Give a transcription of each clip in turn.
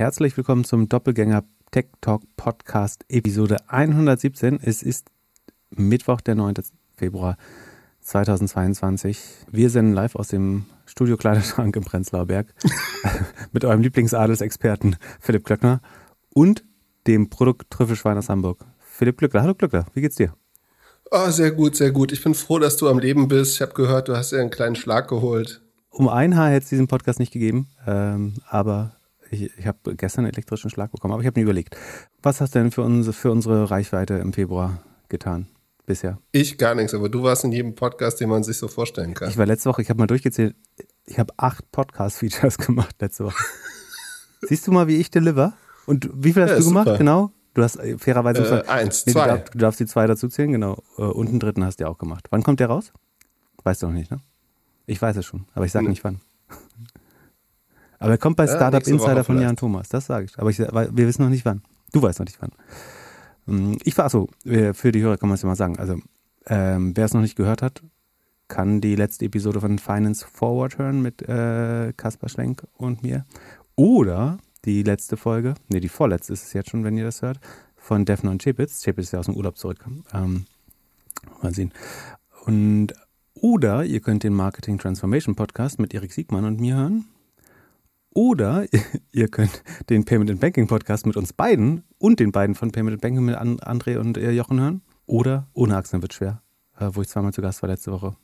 Herzlich willkommen zum Doppelgänger Tech Talk Podcast Episode 117. Es ist Mittwoch, der 9. Februar 2022. Wir senden live aus dem Studio Kleiderschrank im Prenzlauer Berg mit eurem Lieblingsadelsexperten Philipp Glöckner und dem Produkt Trüffelschwein aus Hamburg. Philipp Glöckner. Hallo Glöckner, wie geht's dir? Oh, sehr gut, sehr gut. Ich bin froh, dass du am Leben bist. Ich habe gehört, du hast dir einen kleinen Schlag geholt. Um ein Haar hätte es diesen Podcast nicht gegeben, ähm, aber ich, ich habe gestern einen elektrischen Schlag bekommen, aber ich habe mir überlegt, was hast du denn für, uns, für unsere Reichweite im Februar getan bisher? Ich gar nichts, aber du warst in jedem Podcast, den man sich so vorstellen kann. Ich war letzte Woche, ich habe mal durchgezählt, ich habe acht Podcast-Features gemacht letzte Woche. Siehst du mal, wie ich deliver? Und wie viel hast ja, du gemacht? Super. Genau. Du hast äh, fairerweise äh, eins, nee, zwei. Du darfst, du darfst, die zwei dazu zählen, genau. Äh, und einen dritten hast du auch gemacht. Wann kommt der raus? Weißt du noch nicht, ne? Ich weiß es schon, aber ich sage nicht wann. Aber er kommt bei Startup ja, Insider von Jan Thomas, das sage ich. Aber ich, wir wissen noch nicht wann. Du weißt noch nicht wann. Hm, ich war so, für die Hörer kann man es ja mal sagen. Also, ähm, wer es noch nicht gehört hat, kann die letzte Episode von Finance Forward hören mit äh, Kaspar Schlenk und mir. Oder die letzte Folge, nee, die vorletzte ist es jetzt schon, wenn ihr das hört, von Defner und Chepitz. Chepitz ist ja aus dem Urlaub zurück. Ähm, mal sehen. Und oder ihr könnt den Marketing Transformation Podcast mit Erik Siegmann und mir hören. Oder ihr könnt den Payment and Banking Podcast mit uns beiden und den beiden von Payment and Banking mit André und äh, Jochen hören. Oder ohne Achsen wird schwer, äh, wo ich zweimal zu Gast war letzte Woche.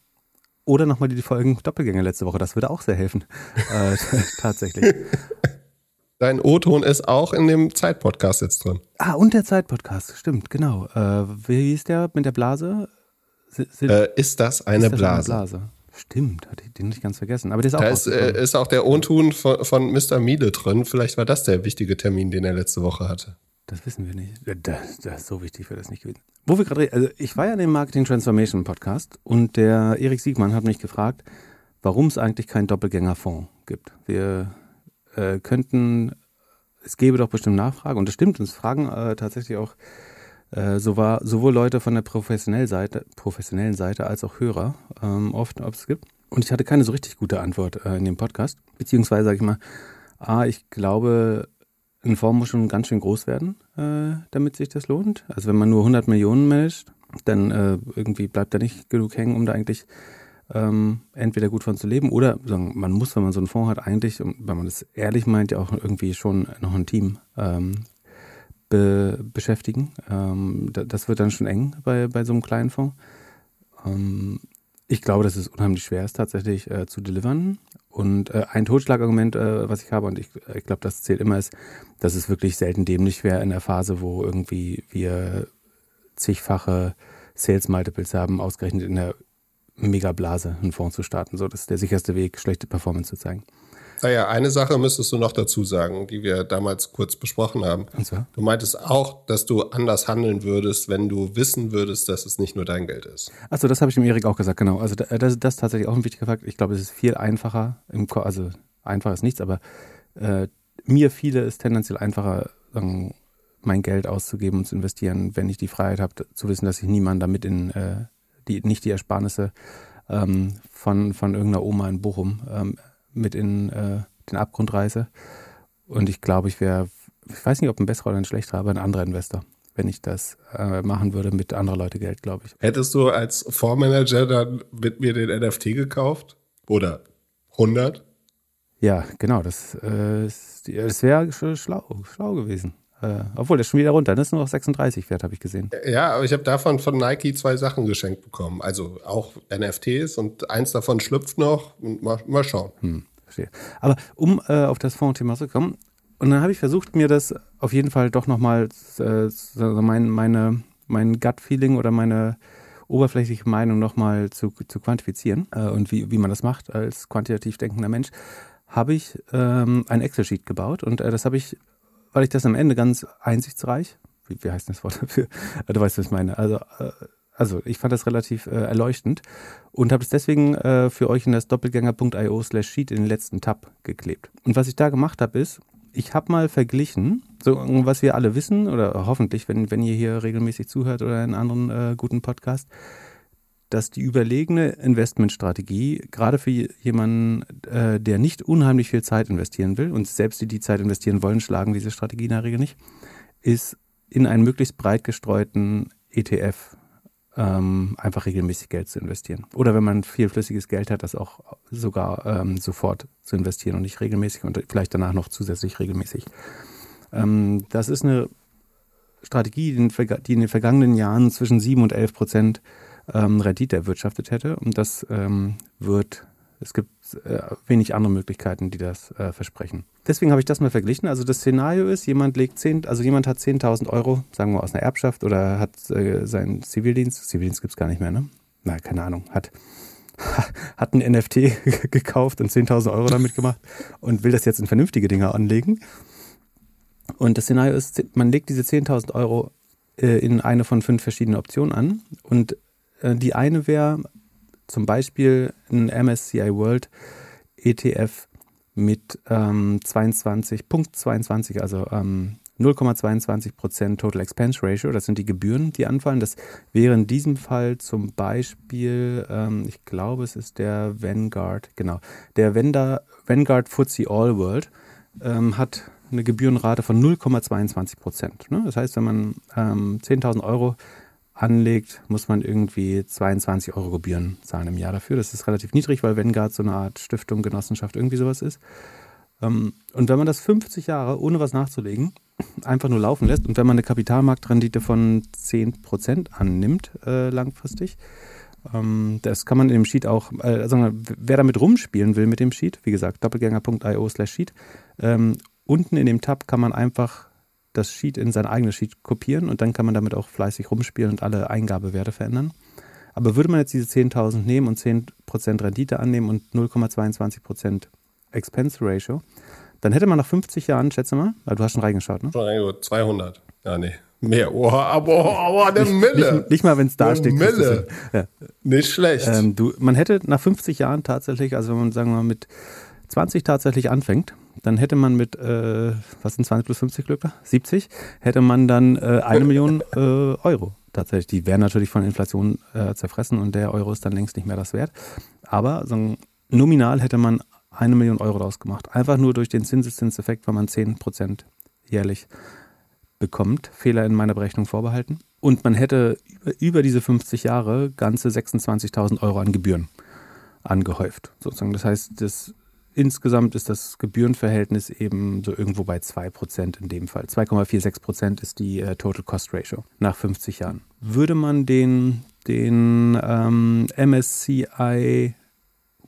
Oder nochmal die Folgen Doppelgänger letzte Woche. Das würde auch sehr helfen. äh, tatsächlich. Dein O-Ton ist auch in dem Zeitpodcast jetzt drin. Ah, und der Zeitpodcast, stimmt, genau. Äh, wie hieß der mit der Blase? Äh, ist das eine ist das Blase? Eine Blase? Stimmt, hatte ich den nicht ganz vergessen. Aber der ist auch. Da ist, äh, ist auch der O-Ton von, von Mr. Miele drin. Vielleicht war das der wichtige Termin, den er letzte Woche hatte. Das wissen wir nicht. Das, das ist so wichtig wäre das nicht gewesen. Wo wir gerade reden, also ich war ja in dem Marketing Transformation Podcast und der Erik Siegmann hat mich gefragt, warum es eigentlich keinen Doppelgängerfonds gibt. Wir äh, könnten, es gäbe doch bestimmt Nachfrage und das stimmt, uns fragen äh, tatsächlich auch äh, so war sowohl Leute von der professionellen Seite, professionellen Seite als auch Hörer ähm, oft, ob es gibt. Und ich hatte keine so richtig gute Antwort äh, in dem Podcast. Beziehungsweise sage ich mal, ah, ich glaube, ein Fonds muss schon ganz schön groß werden, äh, damit sich das lohnt. Also wenn man nur 100 Millionen managt, dann äh, irgendwie bleibt da nicht genug hängen, um da eigentlich ähm, entweder gut von zu leben oder sagen, man muss, wenn man so einen Fonds hat, eigentlich, wenn man das ehrlich meint, ja auch irgendwie schon noch ein Team ähm, be beschäftigen. Ähm, das wird dann schon eng bei, bei so einem kleinen Fonds. Ähm, ich glaube, dass es unheimlich schwer ist, tatsächlich äh, zu delivern. Und äh, ein Totschlagargument, äh, was ich habe, und ich, ich glaube, das zählt immer, ist, dass es wirklich selten dämlich wäre in der Phase, wo irgendwie wir zigfache Sales Multiples haben, ausgerechnet in der Megablase einen Fonds zu starten. So, das ist der sicherste Weg, schlechte Performance zu zeigen. Naja, eine Sache müsstest du noch dazu sagen, die wir damals kurz besprochen haben. Zwar? Du meintest auch, dass du anders handeln würdest, wenn du wissen würdest, dass es nicht nur dein Geld ist. Achso, das habe ich dem Erik auch gesagt, genau. Also das, das ist tatsächlich auch ein wichtiger Fakt. Ich glaube, es ist viel einfacher, im, also einfach ist nichts, aber äh, mir viele ist tendenziell einfacher, sagen, mein Geld auszugeben und zu investieren, wenn ich die Freiheit habe, zu wissen, dass ich niemanden damit in äh, die, nicht die Ersparnisse ähm, von, von irgendeiner Oma in Bochum ähm, mit in äh, den Abgrund reiße. Und ich glaube, ich wäre, ich weiß nicht, ob ein besserer oder ein schlechterer, aber ein anderer Investor, wenn ich das äh, machen würde mit anderer Leute Geld, glaube ich. Hättest du als Fondsmanager dann mit mir den NFT gekauft? Oder 100? Ja, genau, das, äh, das wäre schlau, schlau gewesen. Äh, obwohl, der ist schon wieder runter. Das ist nur noch 36 wert, habe ich gesehen. Ja, aber ich habe davon von Nike zwei Sachen geschenkt bekommen. Also auch NFTs und eins davon schlüpft noch. Mal, mal schauen. Hm, verstehe. Aber um äh, auf das Fondsthema zu kommen, und dann habe ich versucht, mir das auf jeden Fall doch nochmal, äh, mein, meine, mein Gut-Feeling oder meine oberflächliche Meinung nochmal zu, zu quantifizieren äh, und wie, wie man das macht als quantitativ denkender Mensch, habe ich ähm, ein Excel-Sheet gebaut und äh, das habe ich weil ich das am Ende ganz einsichtsreich, wie, wie heißt das Wort dafür? Du weißt, was ich meine. Also, äh, also ich fand das relativ äh, erleuchtend und habe es deswegen äh, für euch in das doppelgänger.io slash sheet in den letzten Tab geklebt. Und was ich da gemacht habe, ist, ich habe mal verglichen, so was wir alle wissen, oder hoffentlich, wenn, wenn ihr hier regelmäßig zuhört oder in anderen äh, guten Podcasts, dass die überlegene Investmentstrategie, gerade für jemanden, äh, der nicht unheimlich viel Zeit investieren will, und selbst die, die Zeit investieren wollen, schlagen diese Strategie in der Regel nicht, ist in einen möglichst breit gestreuten ETF ähm, einfach regelmäßig Geld zu investieren. Oder wenn man viel flüssiges Geld hat, das auch sogar ähm, sofort zu investieren und nicht regelmäßig und vielleicht danach noch zusätzlich regelmäßig. Ähm, das ist eine Strategie, die in, den vergangenen Jahren zwischen 7 und 11 Prozent ähm, Rendite erwirtschaftet hätte. Und das ähm, wird, es gibt äh, wenig andere Möglichkeiten, die das äh, versprechen. Deswegen habe ich das mal verglichen. Also das Szenario ist, jemand legt 10, also jemand hat 10.000 Euro, sagen wir aus einer Erbschaft oder hat äh, seinen Zivildienst, Zivildienst gibt es gar nicht mehr, ne? Na, keine Ahnung, hat hat ein NFT gekauft und 10.000 Euro damit gemacht und will das jetzt in vernünftige Dinge anlegen. Und das Szenario ist, man legt diese 10.000 Euro äh, in eine von fünf verschiedenen Optionen an und die eine wäre zum Beispiel ein MSCI World ETF mit ähm, 22.22, also ähm, 0,22% Total Expense Ratio. Das sind die Gebühren, die anfallen. Das wäre in diesem Fall zum Beispiel, ähm, ich glaube, es ist der Vanguard, genau, der Vanguard FTSE All World ähm, hat eine Gebührenrate von 0,22% Ne? Das heißt, wenn man ähm, 10.000 Euro anlegt, muss man irgendwie 22 Euro Gebühren zahlen im Jahr dafür. Das ist relativ niedrig, weil Vanguard so eine Art Stiftung, Genossenschaft, irgendwie sowas ist. Ähm, und wenn man das 50 Jahre, ohne was nachzulegen, einfach nur laufen lässt und wenn man eine Kapitalmarktrendite von 10% annimmt, äh, langfristig, ähm, das kann man in dem Sheet auch, äh, also wer damit rumspielen will mit dem Sheet, wie gesagt, doppelgänger.io slash Sheet, ähm, unten in dem Tab kann man einfach das Sheet in sein eigenes Sheet kopieren und dann kann man damit auch fleißig rumspielen und alle Eingabewerte verändern. Aber würde man jetzt diese 10.000 nehmen und 10% Rendite annehmen und 0,22% Expense Ratio, dann hätte man nach 50 Jahren, schätze mal, weil du hast schon reingeschaut, ne? Schon reingeschaut, 200. Ja, nee. Mehr. Oh, aber, aber eine Mille. Nicht, nicht mal, wenn es da steht. Mille. Ja. Nicht schlecht. Ähm, du, man hätte nach 50 Jahren tatsächlich, also wenn man sagen wir mal mit 20 tatsächlich anfängt, dann hätte man mit, äh, was sind 20 plus 50 Glück? 70, hätte man dann äh, eine Million äh, Euro tatsächlich. Die wären natürlich von Inflation äh, zerfressen und der Euro ist dann längst nicht mehr das wert. Aber so nominal hätte man eine Million Euro daraus gemacht. Einfach nur durch den Zinseszinseffekt, weil man 10% jährlich bekommt. Fehler in meiner Berechnung vorbehalten. Und man hätte über, diese 50 Jahre ganze 26.000 Euro an Gebühren angehäuft. Sozusagen. Das heißt, das Insgesamt ist das Gebührenverhältnis eben so irgendwo bei 2% in dem Fall. 2,46% ist die äh, Total Cost Ratio nach 50 Jahren. Würde man den, den ähm, MSCI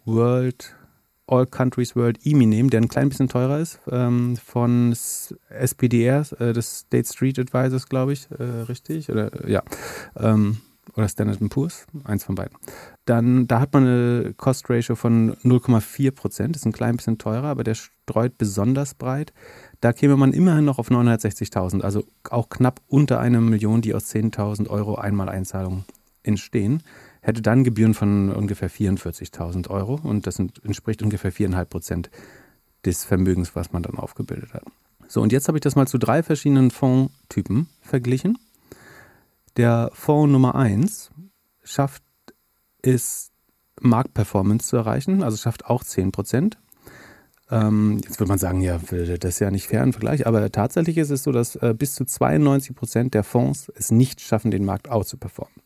World All Countries World EMI nehmen, der ein klein bisschen teurer ist, ähm, von SPDR, äh, des State Street Advisors, glaube ich, äh, richtig? Oder ja. Ähm, oder Standard Poor's, eins von beiden. Dann, da hat man eine Cost Ratio von 0,4 Prozent, ist ein klein bisschen teurer, aber der streut besonders breit. Da käme man immerhin noch auf 960.000, also auch knapp unter einer Million, die aus 10.000 Euro Einmaleinzahlungen entstehen. Hätte dann Gebühren von ungefähr 44.000 Euro und das entspricht ungefähr 4,5 Prozent des Vermögens, was man dann aufgebildet hat. So, und jetzt habe ich das mal zu drei verschiedenen Fondstypen verglichen. Der Fonds Nummer 1 schafft es, Marktperformance zu erreichen, also schafft auch 10 Prozent. Ähm, jetzt würde man sagen, ja, das ist ja nicht fair im Vergleich, aber tatsächlich ist es so, dass äh, bis zu 92 Prozent der Fonds es nicht schaffen, den Markt outzuperformen.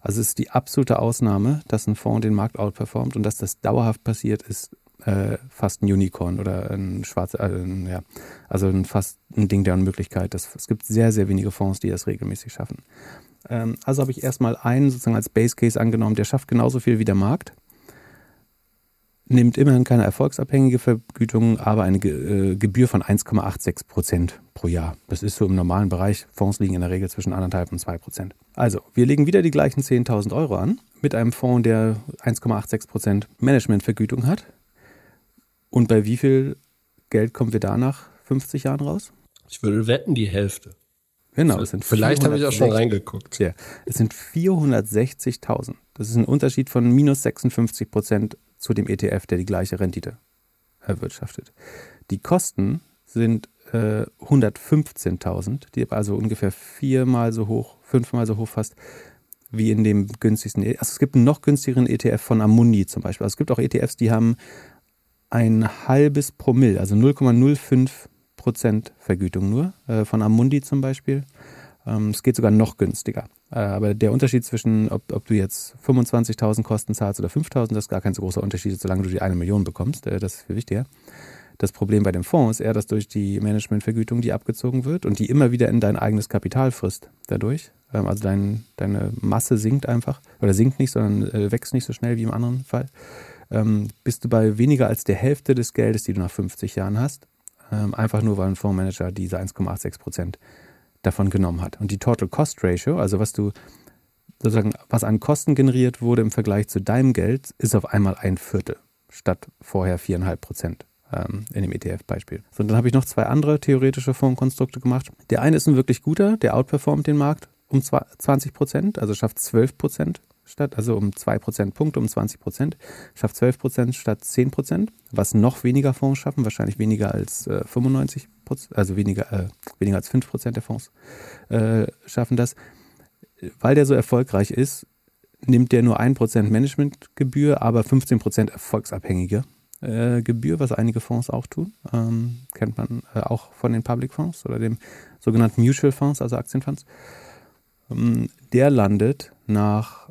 Also es ist die absolute Ausnahme, dass ein Fonds den Markt outperformt und dass das dauerhaft passiert, ist äh, fast ein Unicorn oder ein schwarzer, äh, ja, also ein, fast ein Ding der Unmöglichkeit. Das, es gibt sehr, sehr wenige Fonds, die das regelmäßig schaffen. Ähm, also habe ich erstmal einen sozusagen als Base Case angenommen, der schafft genauso viel wie der Markt, nimmt immerhin keine erfolgsabhängige Vergütung, aber eine Ge äh, Gebühr von 1,86 Prozent pro Jahr. Das ist so im normalen Bereich. Fonds liegen in der Regel zwischen 1,5 und 2 Prozent. Also, wir legen wieder die gleichen 10.000 Euro an mit einem Fonds, der 1,86 Prozent Managementvergütung hat. Und bei wie viel Geld kommen wir da nach 50 Jahren raus? Ich würde wetten, die Hälfte. Genau, es sind Vielleicht habe ich auch schon reingeguckt. Ja, es sind 460.000. Das ist ein Unterschied von minus 56 Prozent zu dem ETF, der die gleiche Rendite erwirtschaftet. Die Kosten sind äh, 115.000, die also ungefähr viermal so hoch, fünfmal so hoch fast wie in dem günstigsten. E-, also es gibt einen noch günstigeren ETF von Amundi zum Beispiel. Also es gibt auch ETFs, die haben ein halbes Promille, also 0,05 Prozent Vergütung nur, äh, von Amundi zum Beispiel. Ähm, es geht sogar noch günstiger. Äh, aber der Unterschied zwischen, ob, ob du jetzt 25.000 Kosten zahlst oder 5.000, das ist gar kein so großer Unterschied, solange du die eine Million bekommst. Äh, das ist viel wichtiger. Das Problem bei dem Fonds ist eher, dass durch die Managementvergütung, die abgezogen wird und die immer wieder in dein eigenes Kapital frisst dadurch. Ähm, also dein, deine Masse sinkt einfach oder sinkt nicht, sondern äh, wächst nicht so schnell wie im anderen Fall. Ähm, bist du bei weniger als der Hälfte des Geldes, die du nach 50 Jahren hast. Ähm, einfach nur, weil ein Fondsmanager diese 1,86 Prozent davon genommen hat. Und die Total Cost Ratio, also was du sozusagen, was an Kosten generiert wurde im Vergleich zu deinem Geld, ist auf einmal ein Viertel statt vorher viereinhalb Prozent ähm, in dem ETF-Beispiel. So, dann habe ich noch zwei andere theoretische Fondskonstrukte gemacht. Der eine ist ein wirklich guter, der outperformt den Markt um 20 Prozent, also schafft 12 Prozent statt, also um 2 Prozentpunkte, um 20 Prozent, schafft 12 Prozent statt 10 Prozent, was noch weniger Fonds schaffen, wahrscheinlich weniger als äh, 95 Prozent, also weniger, äh, weniger als 5 Prozent der Fonds äh, schaffen das. Weil der so erfolgreich ist, nimmt der nur 1 Prozent Managementgebühr, aber 15 Prozent erfolgsabhängige äh, Gebühr, was einige Fonds auch tun. Ähm, kennt man äh, auch von den Public Fonds oder dem sogenannten Mutual Fonds, also Aktienfonds. Ähm, der landet nach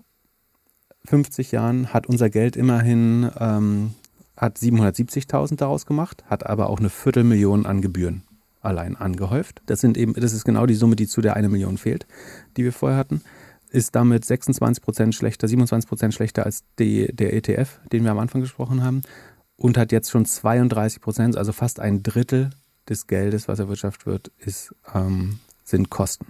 50 Jahren, hat unser Geld immerhin, ähm, hat 770.000 daraus gemacht, hat aber auch eine Viertelmillion an Gebühren allein angehäuft. Das sind eben, das ist genau die Summe, die zu der eine Million fehlt, die wir vorher hatten ist damit 26 Prozent schlechter, 27 Prozent schlechter als die, der ETF, den wir am Anfang gesprochen haben und hat jetzt schon 32 Prozent, also fast ein Drittel des Geldes, was erwirtschaftet wird, ist, ähm, sind Kosten.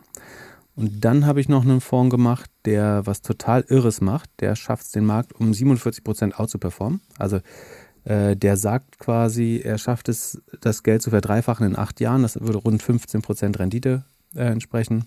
Und dann habe ich noch einen Fonds gemacht, der was total Irres macht. Der schafft es den Markt um 47 Prozent out zu performen. Also äh, der sagt quasi, er schafft es, das Geld zu verdreifachen in acht Jahren. Das würde rund 15 Prozent Rendite äh, entsprechen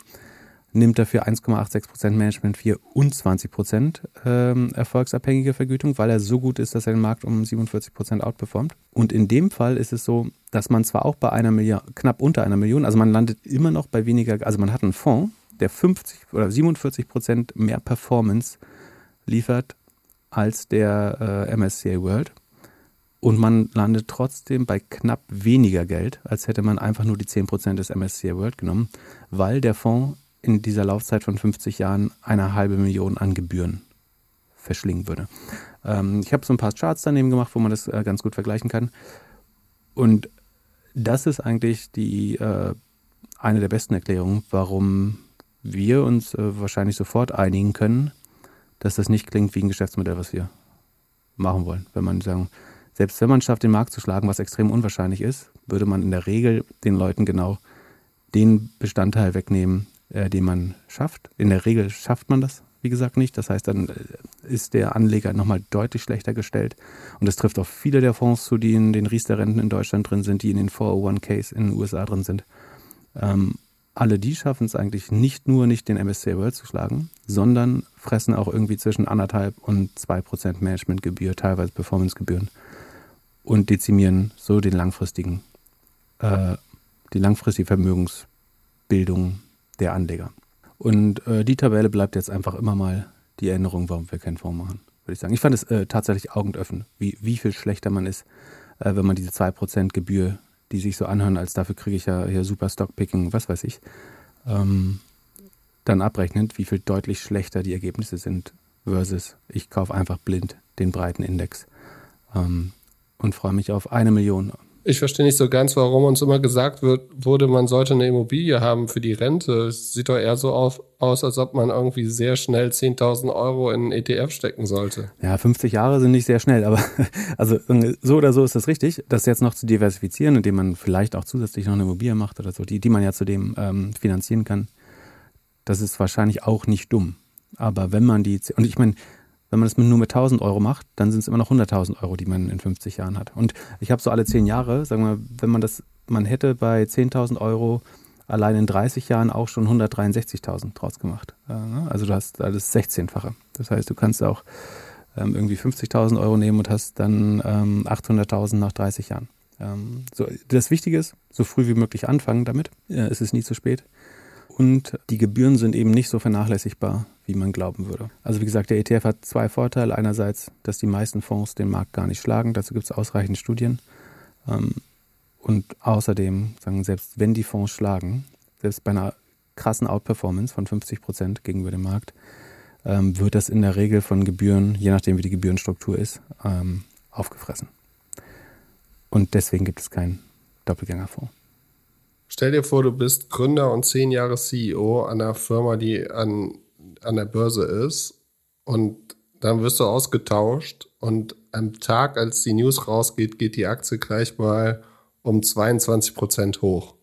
nimmt dafür 1,86% Management 4 und 20% ähm, erfolgsabhängige Vergütung, weil er so gut ist, dass er den Markt um 47% outperformt. Und in dem Fall ist es so, dass man zwar auch bei einer Million, knapp unter einer Million, also man landet immer noch bei weniger, also man hat einen Fonds, der 50 oder 47% mehr Performance liefert als der äh, MSCI World. Und man landet trotzdem bei knapp weniger Geld, als hätte man einfach nur die 10% des MSCI World genommen, weil der Fonds in dieser Laufzeit von 50 Jahren eine halbe Million an Gebühren verschlingen würde. Ähm, ich habe so ein paar Charts daneben gemacht, wo man das äh, ganz gut vergleichen kann. Und das ist eigentlich die äh, eine der besten Erklärungen, warum wir uns äh, wahrscheinlich sofort einigen können, dass das nicht klingt wie ein Geschäftsmodell, was wir machen wollen. Wenn man sagen, selbst wenn man schafft, den Markt zu schlagen, was extrem unwahrscheinlich ist, würde man in der Regel den Leuten genau den Bestandteil wegnehmen, äh, den man schafft. In der Regel schafft man das, wie gesagt, nicht. Das heißt, dann äh, ist der Anleger nochmal deutlich schlechter gestellt. Und das trifft auf viele der Fonds zu, die in den Riester-Renten in Deutschland drin sind, die in den 401ks in den USA drin sind. Ähm, alle die schaffen es eigentlich nicht nur nicht den MSCI World zu schlagen, sondern fressen auch irgendwie zwischen anderthalb und zwei Prozent Managementgebühr, teilweise Performancegebühren und dezimieren so den langfristigen, äh, die langfristige Vermögensbildung der Anleger. Und äh, die Tabelle bleibt jetzt einfach immer mal die Erinnerung, warum wir keinen Fonds machen, würde ich sagen. Ich fand es äh, tatsächlich augenöffnend, wie, wie viel schlechter man ist, äh, wenn man diese 2% Gebühr, die sich so anhören, als dafür kriege ich ja hier super Stockpicking, was weiß ich, ähm, dann abrechnet, wie viel deutlich schlechter die Ergebnisse sind versus ich kaufe einfach blind den breiten Index ähm, und freue mich auf eine Million ich verstehe nicht so ganz, warum uns immer gesagt wird, wurde, man sollte eine Immobilie haben für die Rente. Es sieht doch eher so auf, aus, als ob man irgendwie sehr schnell 10.000 Euro in einen ETF stecken sollte. Ja, 50 Jahre sind nicht sehr schnell, aber also so oder so ist das richtig, das jetzt noch zu diversifizieren, indem man vielleicht auch zusätzlich noch eine Immobilie macht oder so, die, die man ja zudem ähm, finanzieren kann. Das ist wahrscheinlich auch nicht dumm. Aber wenn man die, und ich meine, wenn man es nur mit 1000 Euro macht, dann sind es immer noch 100.000 Euro, die man in 50 Jahren hat. Und ich habe so alle 10 Jahre, sagen wir, wenn man das, man hätte bei 10.000 Euro allein in 30 Jahren auch schon 163.000 draus gemacht. Ne? Also du hast alles 16-fache. Das heißt, du kannst auch ähm, irgendwie 50.000 Euro nehmen und hast dann ähm, 800.000 nach 30 Jahren. Ähm, so, das Wichtige ist, so früh wie möglich anfangen damit. Äh, es ist nie zu spät. Und die Gebühren sind eben nicht so vernachlässigbar, wie man glauben würde. Also wie gesagt, der ETF hat zwei Vorteile. Einerseits, dass die meisten Fonds den Markt gar nicht schlagen. Dazu gibt es ausreichend Studien. Ähm, und außerdem, sagen, selbst wenn die Fonds schlagen, selbst bei einer krassen Outperformance von 50 Prozent gegenüber dem Markt, ähm, wird das in der Regel von Gebühren, je nachdem wie die Gebührenstruktur ist, ähm, aufgefressen. Und deswegen gibt es keinen Doppelgängerfonds. Stell dir vor, du bist Gründer und zehn Jahre CEO einer Firma, die an, an der Börse ist und dann wirst du ausgetauscht und am Tag, als die News rausgeht, geht die Aktie gleich mal um 22 Prozent hoch.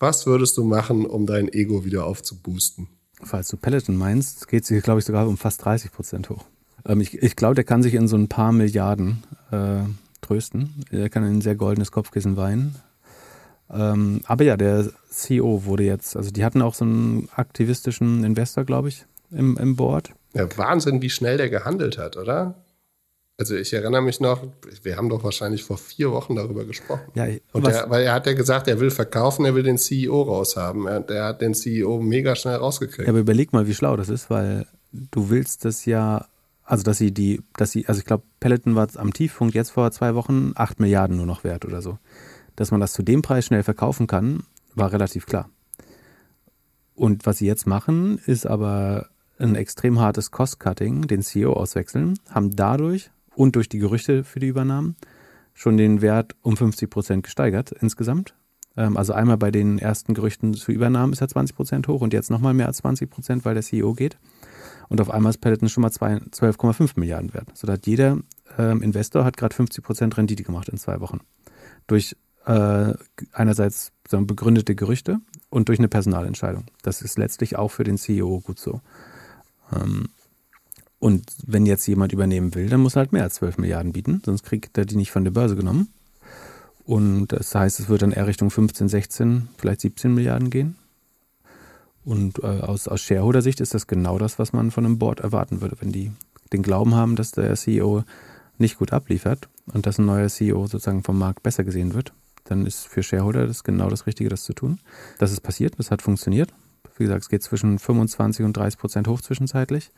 Was würdest du machen, um dein Ego wieder aufzuboosten? Falls du Peloton meinst, geht sie, glaube ich, sogar um fast 30 Prozent hoch. Ähm, ich ich glaube, der kann sich in so ein paar Milliarden äh, trösten. Er kann in ein sehr goldenes Kopfkissen weinen. Ähm, aber ja, der CEO wurde jetzt, also die hatten auch so einen aktivistischen Investor, glaube ich, im, im Board. Ja, Wahnsinn, wie schnell der gehandelt hat, oder? Also ich erinnere mich noch, wir haben doch wahrscheinlich vor vier Wochen darüber gesprochen. Ja, der, weil er hat ja gesagt, er will verkaufen, er will den CEO raushaben. Er, der hat den CEO mega schnell rausgekriegt. Ja, aber überleg mal, wie schlau das ist, weil du willst das ja, also dass sie die, dass sie, also ich glaube, Peloton war am Tiefpunkt jetzt vor zwei Wochen acht Milliarden nur noch wert oder so. Dass man das zu dem Preis schnell verkaufen kann, war relativ klar. Und was sie jetzt machen, ist aber ein extrem hartes Cost-Cutting, den CEO auswechseln, haben dadurch und durch die Gerüchte für die Übernahmen schon den Wert um 50 Prozent gesteigert insgesamt. Ähm, also einmal bei den ersten Gerüchten zu Übernahmen ist er 20 Prozent hoch und jetzt nochmal mehr als 20 Prozent, weil der CEO geht. Und auf einmal ist Peloton schon mal 12,5 Milliarden wert. So hat jeder ähm, Investor hat gerade 50 Prozent Rendite gemacht in zwei Wochen. Durch äh, einerseits so begründete Gerüchte und durch eine Personalentscheidung. Das ist letztlich auch für den CEO gut so. Ähm, und wenn jetzt jemand übernehmen will, dann muss er halt mehr als 12 Milliarden bieten, sonst kriegt er die nicht von der Börse genommen. Und das heißt, es wird dann eher Richtung 15, 16, vielleicht 17 Milliarden gehen. Und äh, aus, aus Shareholder-Sicht ist das genau das, was man von einem Board erwarten würde, wenn die den Glauben haben, dass der CEO nicht gut abliefert und dass ein neuer CEO sozusagen vom Markt besser gesehen wird, dann ist für Shareholder das genau das Richtige, das zu tun. Das ist passiert, das hat funktioniert. Wie gesagt, es geht zwischen 25 und 30 Prozent hoch zwischenzeitlich.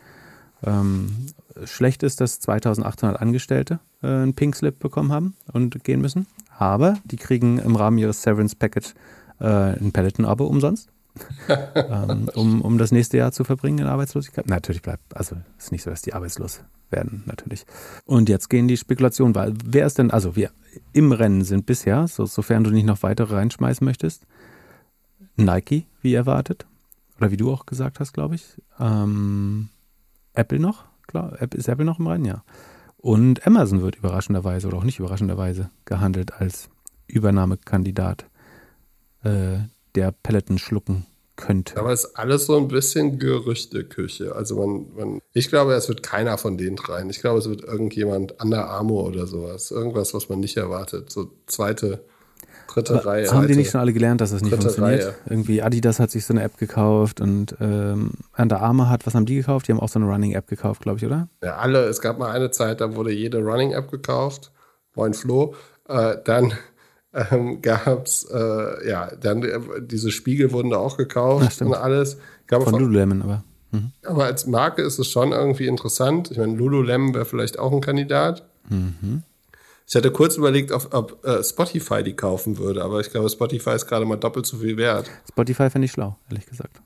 Ähm, schlecht ist, dass 2800 Angestellte äh, einen Pink Slip bekommen haben und gehen müssen. Aber die kriegen im Rahmen ihres Severance Package äh, ein Peloton-Abo umsonst. ähm, um, um das nächste Jahr zu verbringen in Arbeitslosigkeit. Natürlich bleibt, also es ist nicht so, dass die arbeitslos werden, natürlich. Und jetzt gehen die Spekulationen, weil wer ist denn, also wir im Rennen sind bisher, so, sofern du nicht noch weitere reinschmeißen möchtest, Nike, wie erwartet, oder wie du auch gesagt hast, glaube ich. Ähm, Apple noch, klar, ist Apple noch im Rennen, ja. Und Amazon wird überraschenderweise oder auch nicht überraschenderweise gehandelt als Übernahmekandidat, äh, der Peloton schlucken könnte. Aber es ist alles so ein bisschen Gerüchteküche. Also man, man, ich glaube, es wird keiner von den dreien. Ich glaube, es wird irgendjemand an der Armor oder sowas. Irgendwas, was man nicht erwartet. So zweite Dritte Aber Reihe. Haben die nicht schon alle gelernt, dass das nicht funktioniert? Reihe. Irgendwie Adidas hat sich so eine App gekauft und ähm, Under Armour hat, was haben die gekauft? Die haben auch so eine Running-App gekauft, glaube ich, oder? Ja, alle. Es gab mal eine Zeit, da wurde jede Running-App gekauft. Moin Flo. Äh, dann ähm, gab es, äh, ja, dann äh, diese Spiegel wurden da auch gekauft und alles. Von, von Lululemon, aber. Mhm. Aber als Marke ist es schon irgendwie interessant. Ich meine, Lululemon wäre vielleicht auch ein Kandidat. Mhm. Ich hatte kurz überlegt, ob, ob äh, Spotify die kaufen würde, aber ich glaube, Spotify ist gerade mal doppelt so viel wert. Spotify finde ich schlau, ehrlich gesagt.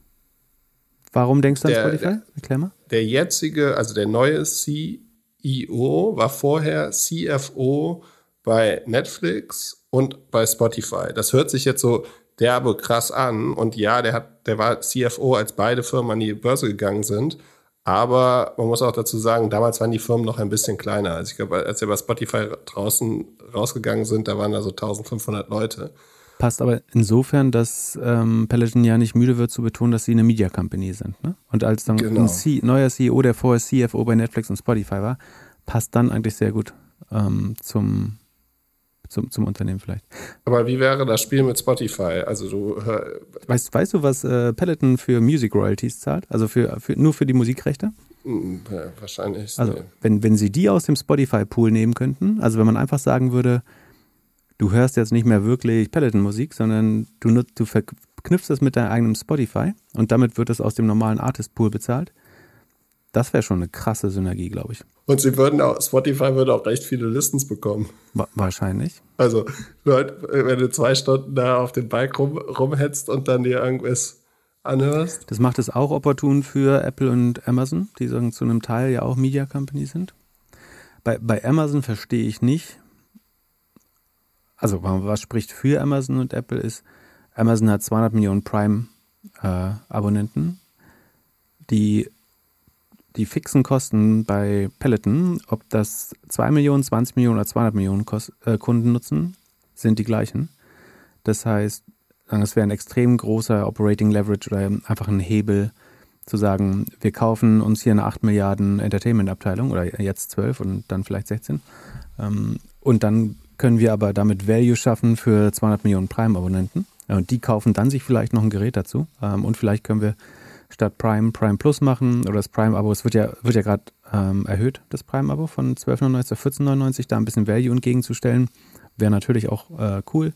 Warum denkst du an Spotify? Erklär mal. Der jetzige, also der neue CEO war vorher CFO bei Netflix und bei Spotify. Das hört sich jetzt so derbe krass an. Und ja, der hat, der war CFO, als beide Firmen an die Börse gegangen sind. Aber man muss auch dazu sagen, damals waren die Firmen noch ein bisschen kleiner. Also ich glaube, als wir bei Spotify draußen rausgegangen sind, da waren da so 1500 Leute. Passt aber insofern, dass ähm, Peloton ja nicht müde wird zu betonen, dass sie eine Media Company sind. Ne? Und als dann genau. ein C neuer CEO, der vorher CFO bei Netflix und Spotify war, passt dann eigentlich sehr gut ähm, zum, zum, zum Unternehmen vielleicht. Aber wie wäre das Spiel mit Spotify? Also du äh, weißt, weißt du, was äh, Peloton für Music Royalties zahlt? Also für, für nur für die Musikrechte? Hm, ja, wahrscheinlich. Also wenn, wenn sie die aus dem Spotify-Pool nehmen könnten, also wenn man einfach sagen würde, du hörst jetzt nicht mehr wirklich Peloton-Musik, sondern du, nutzt, du verknüpfst das mit deinem eigenen Spotify und damit wird es aus dem normalen Artist Pool bezahlt. Das wäre schon eine krasse Synergie, glaube ich. Und sie würden auch, Spotify würde auch recht viele Listens bekommen. Wa wahrscheinlich. Also, Leute, wenn du zwei Stunden da auf dem Bike rum, rumhetzt und dann dir irgendwas anhörst. Das macht es auch opportun für Apple und Amazon, die sagen, zu einem Teil ja auch Media Company sind. Bei, bei Amazon verstehe ich nicht, also was spricht für Amazon und Apple ist, Amazon hat 200 Millionen Prime-Abonnenten, äh, die die fixen Kosten bei Peloton, ob das 2 Millionen, 20 Millionen oder 200 Millionen Kost, äh, Kunden nutzen, sind die gleichen. Das heißt, es wäre ein extrem großer Operating Leverage oder einfach ein Hebel zu sagen, wir kaufen uns hier eine 8 Milliarden Entertainment-Abteilung oder jetzt 12 und dann vielleicht 16. Ähm, und dann können wir aber damit Value schaffen für 200 Millionen Prime-Abonnenten. Und die kaufen dann sich vielleicht noch ein Gerät dazu. Ähm, und vielleicht können wir statt Prime Prime Plus machen oder das Prime-Abo. Es wird ja, wird ja gerade ähm, erhöht, das Prime-Abo von 12,99 auf 14,99. Da ein bisschen Value entgegenzustellen, wäre natürlich auch äh, cool.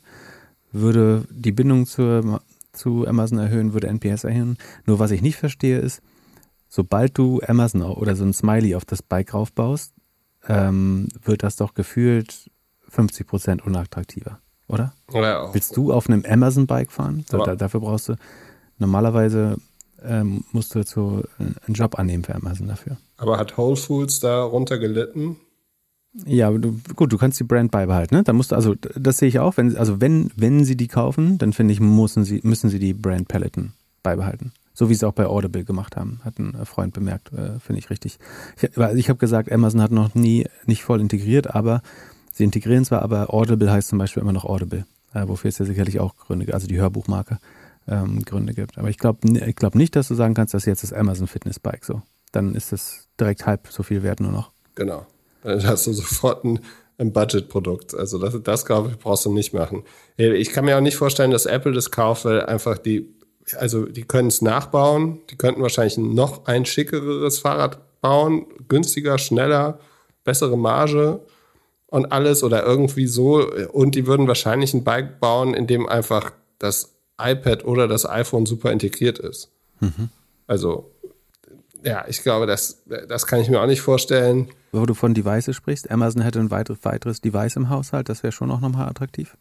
Würde die Bindung zur, zu Amazon erhöhen, würde NPS erhöhen. Nur was ich nicht verstehe ist, sobald du Amazon oder so ein Smiley auf das Bike raufbaust, ähm, wird das doch gefühlt 50 Prozent unattraktiver, oder? Ja, Willst du auf einem Amazon-Bike fahren? Da, dafür brauchst du normalerweise ähm, musst du so einen Job annehmen für Amazon dafür. Aber hat Whole Foods da runter gelitten? Ja, du, gut, du kannst die Brand beibehalten. Ne? Da musst du, also das sehe ich auch. Wenn, also wenn, wenn sie die kaufen, dann finde ich, müssen sie, müssen sie die Brand Peloton beibehalten. So wie sie es auch bei Audible gemacht haben, hat ein Freund bemerkt, äh, finde ich richtig. Ich, ich habe gesagt, Amazon hat noch nie nicht voll integriert, aber sie integrieren zwar, aber Audible heißt zum Beispiel immer noch Audible, äh, wofür es ja sicherlich auch Gründe, also die Hörbuchmarke ähm, Gründe gibt. Aber ich glaube ich glaub nicht, dass du sagen kannst, dass jetzt das Amazon Fitness Bike so. Dann ist es direkt halb so viel wert nur noch. Genau. Dann hast du sofort ein, ein Budgetprodukt. Also das, das glaube ich, brauchst du nicht machen. Ich kann mir auch nicht vorstellen, dass Apple das kauft, weil einfach die, also die können es nachbauen. Die könnten wahrscheinlich noch ein schickeres Fahrrad bauen, günstiger, schneller, bessere Marge und alles oder irgendwie so. Und die würden wahrscheinlich ein Bike bauen, in dem einfach das iPad oder das iPhone super integriert ist. Mhm. Also, ja, ich glaube, das, das kann ich mir auch nicht vorstellen. Wo du von Devices sprichst, Amazon hätte ein weiteres, weiteres Device im Haushalt, das wäre schon auch nochmal attraktiv.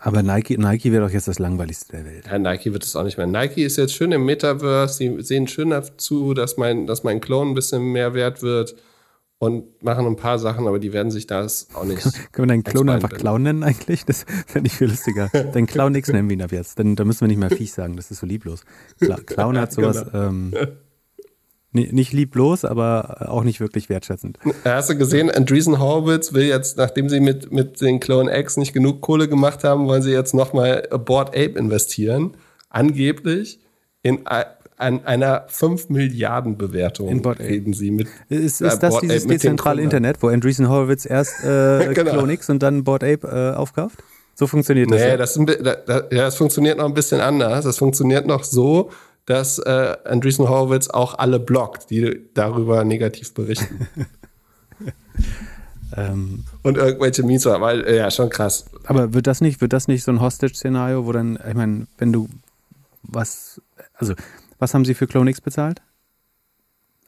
Aber Nike, Nike wäre doch jetzt das langweiligste der Welt. Ja, Nike wird es auch nicht mehr. Nike ist jetzt schön im Metaverse, sie sehen schön dazu, dass mein, dass mein Klon ein bisschen mehr wert wird und machen ein paar Sachen, aber die werden sich das auch nicht. Können wir deinen Clown einfach Clown nennen eigentlich? Das fände ich viel lustiger. Dein Clown X nennen wir ihn ab jetzt. Dann, da müssen wir nicht mehr Viech sagen, das ist so lieblos. Clown hat sowas, genau. ähm, nicht lieblos, aber auch nicht wirklich wertschätzend. Hast du gesehen, Andreessen Horowitz will jetzt, nachdem sie mit, mit den Clone X nicht genug Kohle gemacht haben, wollen sie jetzt nochmal Board Ape investieren. Angeblich in an einer 5 Milliarden Bewertung in Bot reden sie mit. Ist, ist äh, das Board dieses dezentrale Internet, wo Andreessen Horowitz erst äh, genau. Clonix und dann Board Ape äh, aufkauft? So funktioniert das. Nee, ja? das, das, ja, das funktioniert noch ein bisschen anders. Das funktioniert noch so, dass äh, Andreessen Horowitz auch alle blockt, die darüber negativ berichten. ähm, und irgendwelche Memes, weil äh, ja schon krass. Aber wird das nicht, wird das nicht so ein Hostage-Szenario, wo dann, ich meine, wenn du was, also was haben Sie für CloneX bezahlt?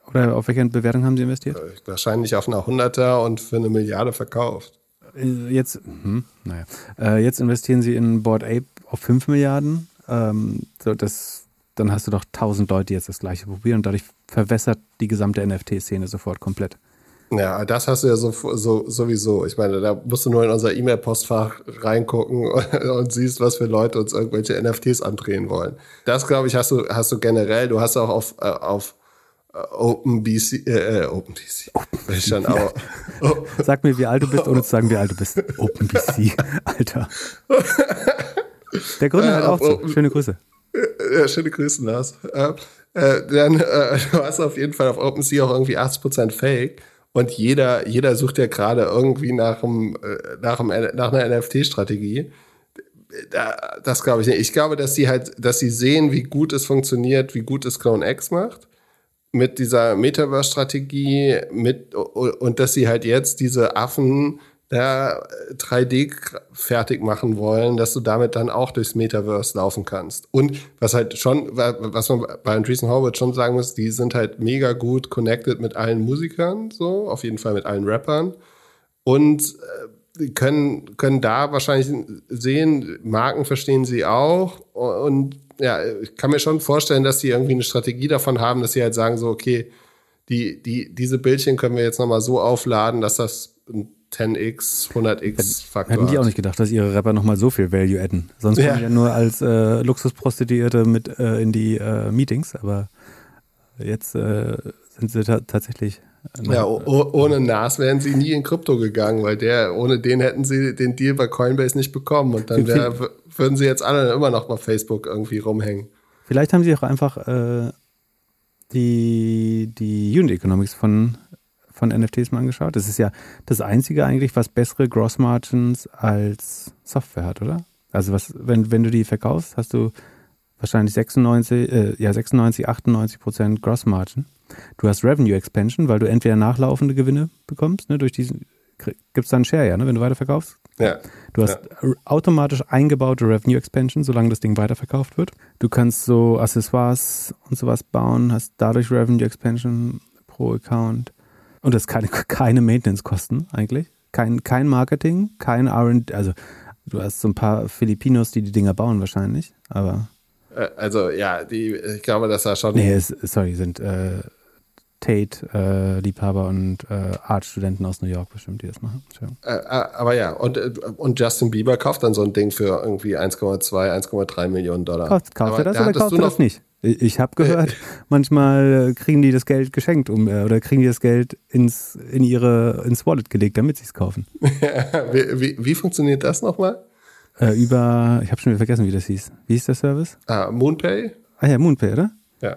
Oder auf welche Bewertung haben Sie investiert? Äh, wahrscheinlich auf einer Hunderter und für eine Milliarde verkauft. Äh, jetzt, hm, naja. Äh, jetzt investieren Sie in Board Ape auf 5 Milliarden. Ähm, so das, dann hast du doch 1000 Leute, die jetzt das gleiche probieren und dadurch verwässert die gesamte NFT-Szene sofort komplett. Ja, das hast du ja so, so, sowieso. Ich meine, da musst du nur in unser E-Mail-Postfach reingucken und, und, siehst, was für Leute uns irgendwelche NFTs andrehen wollen. Das, glaube ich, hast du, hast du generell. Du hast auch auf, äh, auf äh, OpenBC, äh, äh OpenBC. Open schon auch, oh. Sag mir, wie alt du bist, ohne zu sagen, wie alt du bist. OpenBC, Alter. Der Gründer hat auch so. Schöne Grüße. Ja, schöne Grüße, Lars. Äh, äh, dann äh, du hast auf jeden Fall auf OpenSea auch irgendwie 80% Fake. Und jeder, jeder sucht ja gerade irgendwie nach, einem, äh, nach, einem, nach einer NFT-Strategie. Das glaube ich nicht. Ich glaube, dass sie halt, dass sie sehen, wie gut es funktioniert, wie gut es Clone X macht mit dieser Metaverse-Strategie mit und dass sie halt jetzt diese Affen, ja, 3D fertig machen wollen, dass du damit dann auch durchs Metaverse laufen kannst. Und was halt schon, was man bei Andreessen Horowitz schon sagen muss, die sind halt mega gut connected mit allen Musikern, so, auf jeden Fall mit allen Rappern. Und äh, können, können da wahrscheinlich sehen, Marken verstehen sie auch. Und ja, ich kann mir schon vorstellen, dass sie irgendwie eine Strategie davon haben, dass sie halt sagen, so, okay, die, die, diese Bildchen können wir jetzt nochmal so aufladen, dass das ein 10x, 100x Faktor. Hätten die auch nicht gedacht, dass ihre Rapper nochmal so viel Value adden. Sonst ja. kommen die ja nur als äh, Luxusprostituierte mit äh, in die äh, Meetings, aber jetzt äh, sind sie ta tatsächlich. Äh, ja, ohne Nas wären sie nie in Krypto gegangen, weil der, ohne den hätten sie den Deal bei Coinbase nicht bekommen und dann wär, würden sie jetzt alle immer noch bei Facebook irgendwie rumhängen. Vielleicht haben sie auch einfach äh, die, die Unit Economics von von NFTs mal angeschaut? Das ist ja das Einzige eigentlich, was bessere Gross Margins als Software hat, oder? Also was, wenn, wenn du die verkaufst, hast du wahrscheinlich 96, äh, ja 96, 98 Prozent Gross Margin. Du hast Revenue Expansion, weil du entweder nachlaufende Gewinne bekommst, ne, durch diesen, gibt es dann Share, ja, ne, wenn du weiterverkaufst. Ja. Du hast ja. automatisch eingebaute Revenue Expansion, solange das Ding weiterverkauft wird. Du kannst so Accessoires und sowas bauen, hast dadurch Revenue Expansion pro Account. Und das keine, keine Maintenance-Kosten eigentlich. Kein, kein Marketing, kein RD. Also, du hast so ein paar Filipinos, die die Dinger bauen wahrscheinlich, aber. Äh, also, ja, die, ich glaube, das war schon. Nee, es, sorry, sind äh, Tate-Liebhaber äh, und äh, Art-Studenten aus New York bestimmt, die das machen. Äh, äh, aber ja, und, und Justin Bieber kauft dann so ein Ding für irgendwie 1,2, 1,3 Millionen Dollar. Kauft, kauft er das oder kauft er das nicht? Ich habe gehört, manchmal kriegen die das Geld geschenkt um, äh, oder kriegen die das Geld ins, in ihre, ins Wallet gelegt, damit sie es kaufen. wie, wie, wie, funktioniert das nochmal? Äh, über, ich habe schon wieder vergessen, wie das hieß. Wie hieß der Service? Ah, Moonpay? Ah ja, Moonpay, oder? Ja.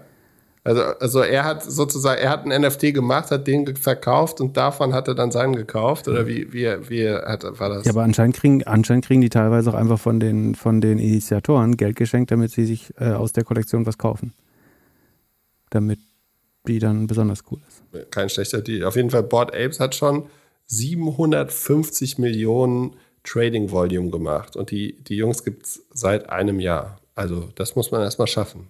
Also, also er hat sozusagen, er hat ein NFT gemacht, hat den verkauft und davon hat er dann seinen gekauft oder wie, wie, wie hat, war das? Ja, aber anscheinend kriegen, anscheinend kriegen die teilweise auch einfach von den, von den Initiatoren Geld geschenkt, damit sie sich äh, aus der Kollektion was kaufen. Damit die dann besonders cool ist. Kein schlechter Deal. Auf jeden Fall, Board Apes hat schon 750 Millionen Trading Volume gemacht und die, die Jungs gibt es seit einem Jahr. Also das muss man erstmal schaffen.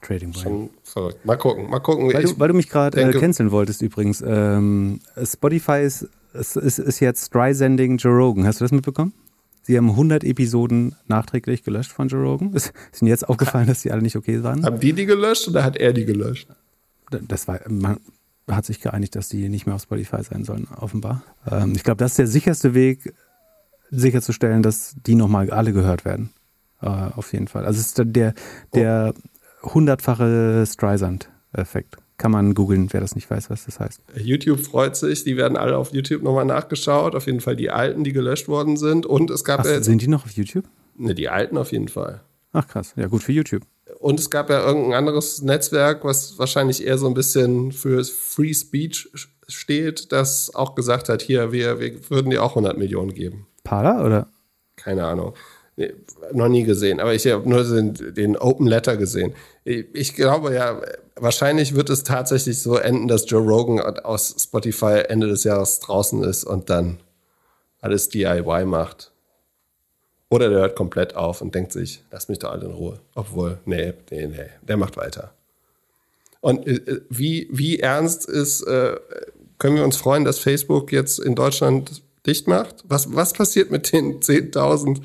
Trading Schon verrückt. Mal gucken, mal gucken. Weil, du, weil du mich gerade äh, canceln wolltest übrigens. Ähm, Spotify ist, ist, ist jetzt Dry-Sending Joe Rogan. Hast du das mitbekommen? Sie haben 100 Episoden nachträglich gelöscht von Joe Rogan. Ist, ist Ihnen jetzt aufgefallen, dass die alle nicht okay waren? Haben die die gelöscht oder hat er die gelöscht? Das war, man hat sich geeinigt, dass die nicht mehr auf Spotify sein sollen, offenbar. Ähm, ich glaube, das ist der sicherste Weg, sicherzustellen, dass die nochmal alle gehört werden. Äh, auf jeden Fall. Also es ist der, der, oh hundertfache Streisand-Effekt. Kann man googeln, wer das nicht weiß, was das heißt. YouTube freut sich, die werden alle auf YouTube nochmal nachgeschaut. Auf jeden Fall die alten, die gelöscht worden sind. Und es gab Ach, ja Sind die noch auf YouTube? Ne, die alten auf jeden Fall. Ach krass, ja gut für YouTube. Und es gab ja irgendein anderes Netzwerk, was wahrscheinlich eher so ein bisschen für Free Speech steht, das auch gesagt hat, hier, wir, wir würden dir auch 100 Millionen geben. Parler oder? Keine Ahnung. Nee, noch nie gesehen, aber ich habe nur den, den, Open Letter gesehen. Ich glaube ja, wahrscheinlich wird es tatsächlich so enden, dass Joe Rogan aus Spotify Ende des Jahres draußen ist und dann alles DIY macht. Oder der hört komplett auf und denkt sich, lass mich doch alle in Ruhe. Obwohl, nee, nee, nee, der macht weiter. Und äh, wie, wie ernst ist, äh, können wir uns freuen, dass Facebook jetzt in Deutschland dicht macht? Was, was passiert mit den 10.000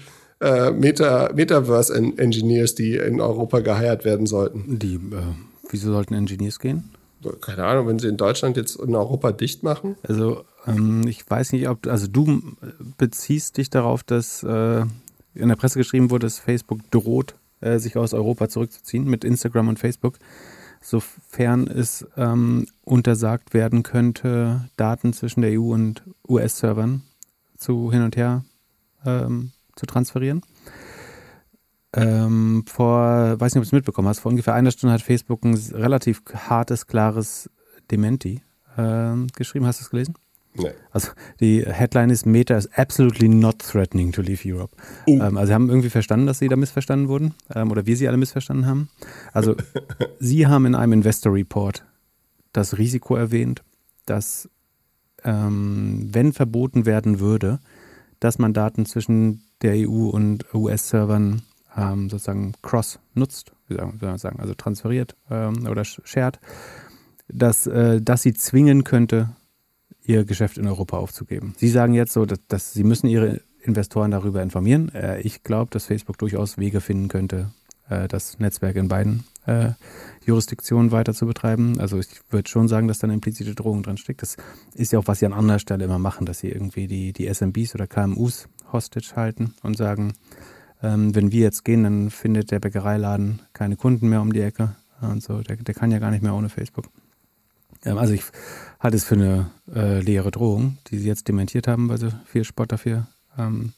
äh, Meta, Metaverse-Engineers, die in Europa geheiert werden sollten. Die, äh, wieso sollten Engineers gehen? Keine Ahnung, wenn sie in Deutschland jetzt in Europa dicht machen. Also ähm, ich weiß nicht, ob also du beziehst dich darauf, dass äh, in der Presse geschrieben wurde, dass Facebook droht, äh, sich aus Europa zurückzuziehen mit Instagram und Facebook, sofern es ähm, untersagt werden könnte, Daten zwischen der EU und US-Servern zu hin und her ähm, zu transferieren. Ähm, vor, weiß nicht, ob du es mitbekommen hast, vor ungefähr einer Stunde hat Facebook ein relativ hartes, klares Dementi äh, geschrieben. Hast du es gelesen? Nee. Also die Headline ist Meta is absolutely not threatening to leave Europe. Uh. Ähm, also sie haben irgendwie verstanden, dass sie da missverstanden wurden ähm, oder wir sie alle missverstanden haben. Also sie haben in einem Investor Report das Risiko erwähnt, dass ähm, wenn verboten werden würde, dass man Daten zwischen der EU und US-Servern ähm, sozusagen cross nutzt, wie soll man sagen, also transferiert ähm, oder shared, dass, äh, dass sie zwingen könnte, ihr Geschäft in Europa aufzugeben. Sie sagen jetzt so, dass, dass sie müssen ihre Investoren darüber informieren. Äh, ich glaube, dass Facebook durchaus Wege finden könnte, äh, das Netzwerk in beiden äh, Jurisdiktionen weiter zu betreiben. Also ich würde schon sagen, dass da eine implizite Drohung drin steckt. Das ist ja auch, was sie an anderer Stelle immer machen, dass sie irgendwie die, die SMBs oder KMUs hostage halten und sagen, ähm, wenn wir jetzt gehen, dann findet der Bäckereiladen keine Kunden mehr um die Ecke und so. Der, der kann ja gar nicht mehr ohne Facebook. Ähm, also ich halte es für eine äh, leere Drohung, die sie jetzt dementiert haben, weil sie viel Spott dafür ähm,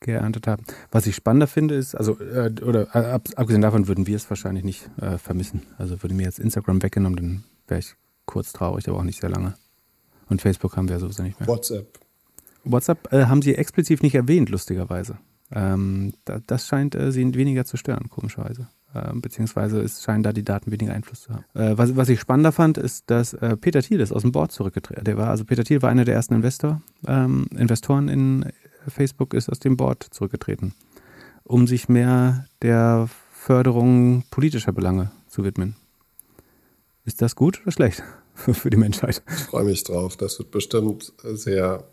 geerntet haben. Was ich spannender finde, ist, also, äh, oder äh, ab, abgesehen davon würden wir es wahrscheinlich nicht äh, vermissen. Also würde mir jetzt Instagram weggenommen, dann wäre ich kurz traurig, aber auch nicht sehr lange. Und Facebook haben wir sowieso nicht mehr. WhatsApp. WhatsApp äh, haben sie explizit nicht erwähnt, lustigerweise. Ähm, da, das scheint äh, sie weniger zu stören, komischerweise. Ähm, beziehungsweise es scheinen da die Daten weniger Einfluss zu haben. Äh, was, was ich spannender fand, ist, dass Peter Thiel ist aus dem Board zurückgetreten. Der war, also Peter Thiel war einer der ersten Investor, ähm, Investoren in Facebook, ist aus dem Board zurückgetreten, um sich mehr der Förderung politischer Belange zu widmen. Ist das gut oder schlecht für die Menschheit? Ich freue mich drauf. Das wird bestimmt sehr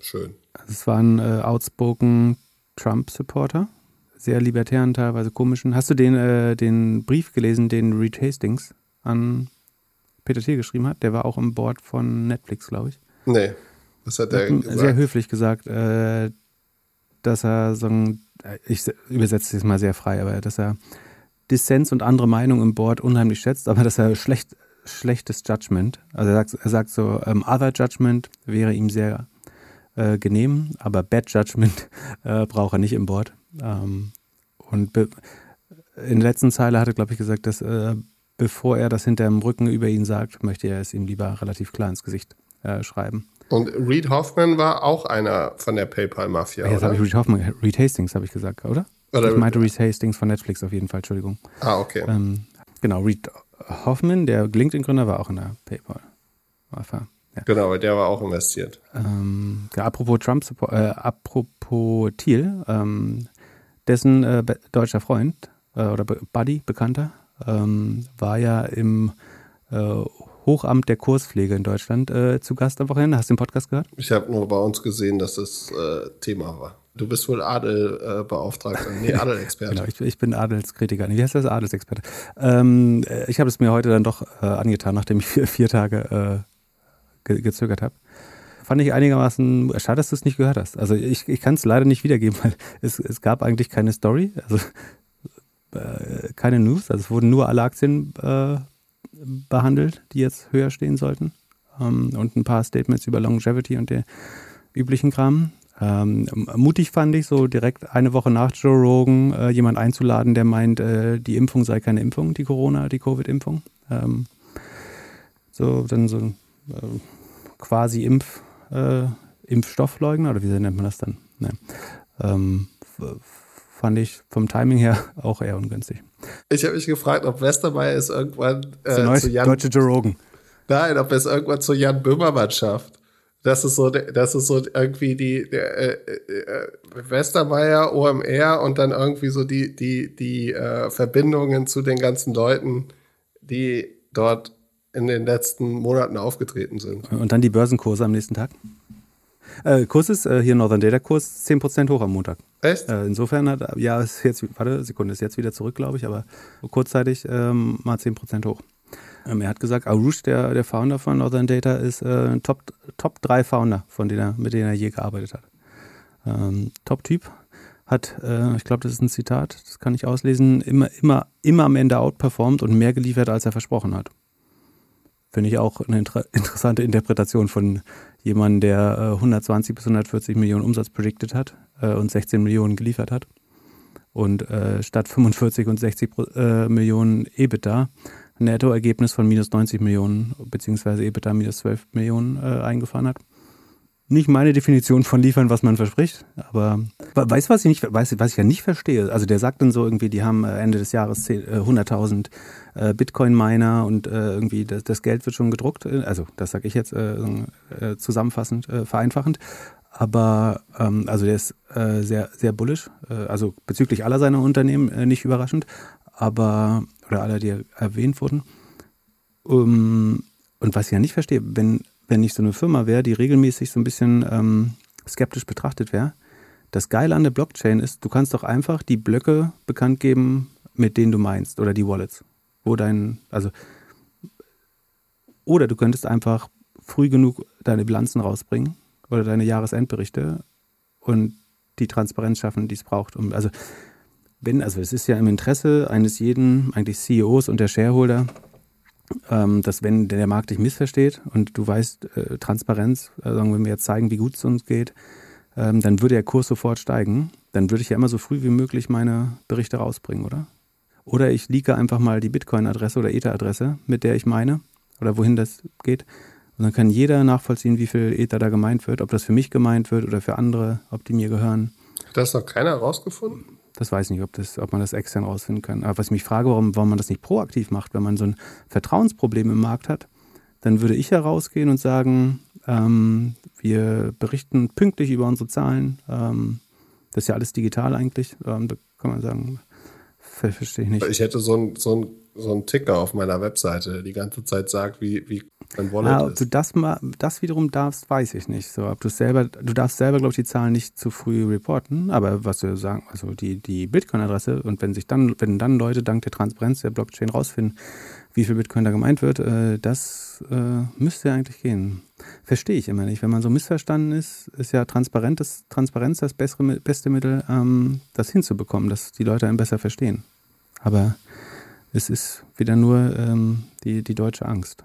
schön. Also es war ein äh, outspoken Trump-Supporter, sehr libertären, teilweise komischen. Hast du den, äh, den Brief gelesen, den Reed Hastings an Peter Thiel geschrieben hat? Der war auch im Board von Netflix, glaube ich. Nee. Was hat er gesagt? Sehr höflich gesagt, äh, dass er so ein, ich übersetze es mal sehr frei, aber dass er Dissens und andere Meinungen im Board unheimlich schätzt, aber dass er schlecht, schlechtes Judgment, also er sagt, er sagt so, ähm, Other Judgment wäre ihm sehr äh, genehm, aber Bad Judgment äh, braucht er nicht im Board. Ähm, und in der letzten Zeile hat er, glaube ich, gesagt, dass äh, bevor er das hinter dem Rücken über ihn sagt, möchte er es ihm lieber relativ klar ins Gesicht äh, schreiben. Und Reed Hoffman war auch einer von der PayPal-Mafia. Ja, jetzt habe ich Reed Hoffman, Reed Hastings habe ich gesagt, oder? oder? Ich meinte Reed Hastings von Netflix auf jeden Fall, Entschuldigung. Ah, okay. Ähm, genau, Reed Hoffman, der LinkedIn-Gründer, war auch in der PayPal-Mafia. Ja. Genau, der war auch investiert. Ähm, ja, apropos Trump, äh, apropos Thiel, ähm, dessen äh, deutscher Freund äh, oder Buddy, Bekannter, ähm, war ja im äh, Hochamt der Kurspflege in Deutschland äh, zu Gast am Wochenende. Hast du den Podcast gehört? Ich habe nur bei uns gesehen, dass das äh, Thema war. Du bist wohl Adelbeauftragter, äh, nee, Adelexperte. genau, ich, ich, bin Adelskritiker. Wie heißt das? Adelsexperte. Ähm, äh, ich habe es mir heute dann doch äh, angetan, nachdem ich vier, vier Tage äh, ge gezögert habe. Fand ich einigermaßen, schade, dass du es nicht gehört hast. Also ich, ich kann es leider nicht wiedergeben, weil es, es gab eigentlich keine Story, also äh, keine News. Also es wurden nur alle Aktien behandelt, die jetzt höher stehen sollten. Ähm, und ein paar Statements über Longevity und der üblichen Kram. Ähm, mutig fand ich, so direkt eine Woche nach Joe Rogan äh, jemand einzuladen, der meint, äh, die Impfung sei keine Impfung, die Corona, die Covid-Impfung. Ähm, so, dann so äh, quasi Impf, äh, Impfstoffleugner, oder wie nennt man das dann? Nee. Ähm, fand ich vom Timing her auch eher ungünstig. Ich habe mich gefragt, ob Westermeier es irgendwann äh, neue, zu Jan deutsche Joe Rogan. Nein, ob es irgendwann zu Jan Böhmermann schafft. Das ist so, das ist so irgendwie die der, äh, äh, Westermeier, OMR und dann irgendwie so die die die äh, Verbindungen zu den ganzen Leuten, die dort in den letzten Monaten aufgetreten sind. Und dann die Börsenkurse am nächsten Tag? Äh, Kurs ist äh, hier Northern Data Kurs 10% hoch am Montag. Echt? Äh, insofern hat, ja, ist jetzt, warte, Sekunde, ist jetzt wieder zurück, glaube ich, aber kurzzeitig ähm, mal 10% hoch. Ähm, er hat gesagt, Arush, der, der Founder von Northern Data, ist äh, Top, Top 3 Founder, von denen er, mit denen er je gearbeitet hat. Ähm, Top-Typ. Hat, äh, ich glaube, das ist ein Zitat, das kann ich auslesen, immer, immer, immer am Ende outperformed und mehr geliefert, als er versprochen hat. Finde ich auch eine inter interessante Interpretation von jemandem, der äh, 120 bis 140 Millionen Umsatz predicted hat äh, und 16 Millionen geliefert hat. Und äh, statt 45 und 60 äh, Millionen EBITDA ein Nettoergebnis von minus 90 Millionen beziehungsweise EBITDA minus 12 Millionen äh, eingefahren hat. Nicht meine Definition von liefern, was man verspricht. Aber weißt du, was ich nicht, weiß, was ich ja nicht verstehe? Also der sagt dann so irgendwie, die haben äh, Ende des Jahres 100.000 äh, äh, Bitcoin-Miner und irgendwie das, Geld wird schon gedruckt. Also das sage ich jetzt zusammenfassend, vereinfachend. Aber ähm, also der ist sehr, sehr bullish. also bezüglich aller seiner Unternehmen nicht überraschend. Aber, oder aller, die erwähnt wurden. Um, und was ich ja nicht verstehe, wenn wenn ich so eine Firma wäre, die regelmäßig so ein bisschen ähm, skeptisch betrachtet wäre. Das Geile an der Blockchain ist, du kannst doch einfach die Blöcke bekannt geben, mit denen du meinst, oder die Wallets. Wo dein, also, oder du könntest einfach früh genug deine Bilanzen rausbringen oder deine Jahresendberichte und die Transparenz schaffen, die es braucht. Um, also, wenn, also es ist ja im Interesse eines jeden, eigentlich CEOs und der Shareholder, dass wenn der Markt dich missversteht und du weißt, äh, Transparenz, also wenn wir jetzt zeigen, wie gut es uns geht, ähm, dann würde der Kurs sofort steigen. Dann würde ich ja immer so früh wie möglich meine Berichte rausbringen, oder? Oder ich leake einfach mal die Bitcoin-Adresse oder Ether-Adresse, mit der ich meine, oder wohin das geht. Und dann kann jeder nachvollziehen, wie viel Ether da gemeint wird, ob das für mich gemeint wird oder für andere, ob die mir gehören. Hat das noch keiner rausgefunden? Das weiß ich nicht, ob, das, ob man das extern rausfinden kann. Aber was ich mich frage, warum, warum man das nicht proaktiv macht, wenn man so ein Vertrauensproblem im Markt hat, dann würde ich herausgehen und sagen, ähm, wir berichten pünktlich über unsere Zahlen. Ähm, das ist ja alles digital eigentlich. Ähm, da kann man sagen, verstehe ich nicht. Ich hätte so ein, so ein so ein Ticker auf meiner Webseite, die ganze Zeit sagt, wie, wie mein Wallet ah, ob ist. Du das, mal, das wiederum darfst, weiß ich nicht. So, ob du selber, du darfst selber, glaube ich, die Zahlen nicht zu früh reporten, aber was wir sagen, also die, die Bitcoin-Adresse und wenn sich dann, wenn dann Leute dank der Transparenz der Blockchain rausfinden, wie viel Bitcoin da gemeint wird, äh, das äh, müsste ja eigentlich gehen. Verstehe ich immer nicht. Wenn man so missverstanden ist, ist ja Transparenz das, Transparenz das bessere, beste Mittel, ähm, das hinzubekommen, dass die Leute einen besser verstehen. Aber es ist wieder nur ähm, die, die deutsche Angst.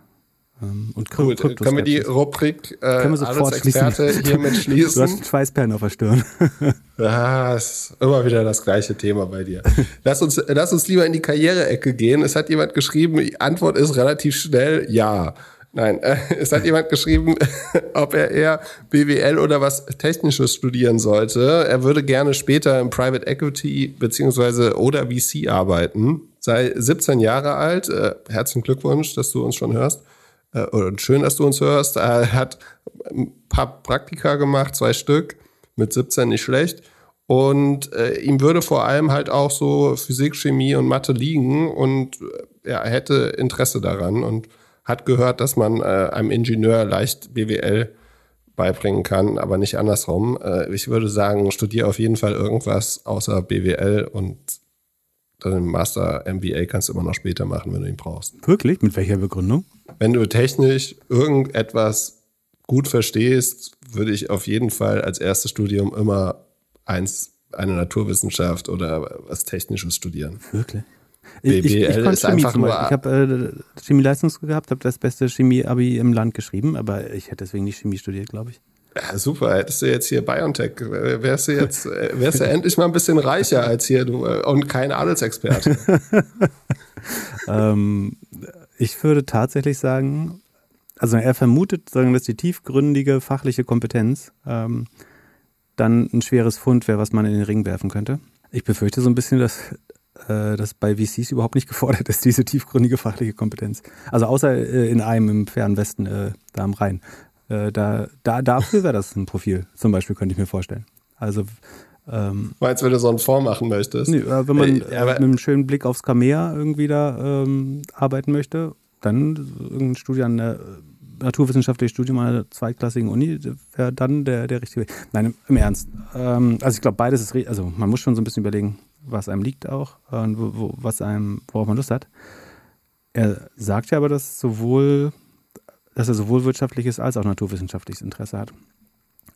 Ähm, und Gut, können wir die Rubrik äh, können wir sofort Experte schließen. hiermit schließen? Du hast Schweißperlen auf der Stirn. ja, ist immer wieder das gleiche Thema bei dir. Lass uns, lass uns lieber in die Karriereecke gehen. Es hat jemand geschrieben, die Antwort ist relativ schnell ja. Nein, äh, es hat jemand geschrieben, ob er eher BWL oder was Technisches studieren sollte. Er würde gerne später im Private Equity beziehungsweise oder VC arbeiten. Sei 17 Jahre alt. Äh, herzlichen Glückwunsch, dass du uns schon hörst. Äh, oder schön, dass du uns hörst. Er hat ein paar Praktika gemacht, zwei Stück. Mit 17 nicht schlecht. Und äh, ihm würde vor allem halt auch so Physik, Chemie und Mathe liegen und äh, er hätte Interesse daran und hat gehört, dass man äh, einem Ingenieur leicht BWL beibringen kann, aber nicht andersrum. Äh, ich würde sagen, studiere auf jeden Fall irgendwas außer BWL und dann im Master MBA kannst du immer noch später machen, wenn du ihn brauchst. Wirklich? Mit welcher Begründung? Wenn du technisch irgendetwas gut verstehst, würde ich auf jeden Fall als erstes Studium immer eins, eine Naturwissenschaft oder was Technisches studieren. Wirklich? BWL ich, ich, ich ist Chemie einfach nur. Ich habe äh, Chemieleistungs gehabt, habe das beste Chemie-Abi im Land geschrieben, aber ich hätte deswegen nicht Chemie studiert, glaube ich. Ja, super, hättest du jetzt hier Biontech, wärst du jetzt, äh, wärst du endlich mal ein bisschen reicher als hier du äh, und kein Adelsexperte. ähm, ich würde tatsächlich sagen, also er vermutet, sagen, dass die tiefgründige fachliche Kompetenz ähm, dann ein schweres Fund wäre, was man in den Ring werfen könnte. Ich befürchte so ein bisschen, dass äh, das bei VCs überhaupt nicht gefordert ist, diese tiefgründige fachliche Kompetenz. Also außer äh, in einem im fernen Westen, äh, da am Rhein. Äh, da, da, dafür wäre das ein Profil, zum Beispiel, könnte ich mir vorstellen. Also ähm, du, wenn du so einen Fonds machen möchtest? Nee, äh, wenn man äh, mit einem schönen Blick aufs Kamea irgendwie da ähm, arbeiten möchte, dann irgendein Studium an der naturwissenschaftliches Studium an einer zweitklassigen Uni wäre dann der, der richtige Weg. Nein, im, Ernst. Ähm, also ich glaube, beides ist, also man muss schon so ein bisschen überlegen, was einem liegt auch und wo, wo, was einem, worauf man Lust hat. Er sagt ja aber, dass sowohl, dass er sowohl wirtschaftliches als auch naturwissenschaftliches Interesse hat.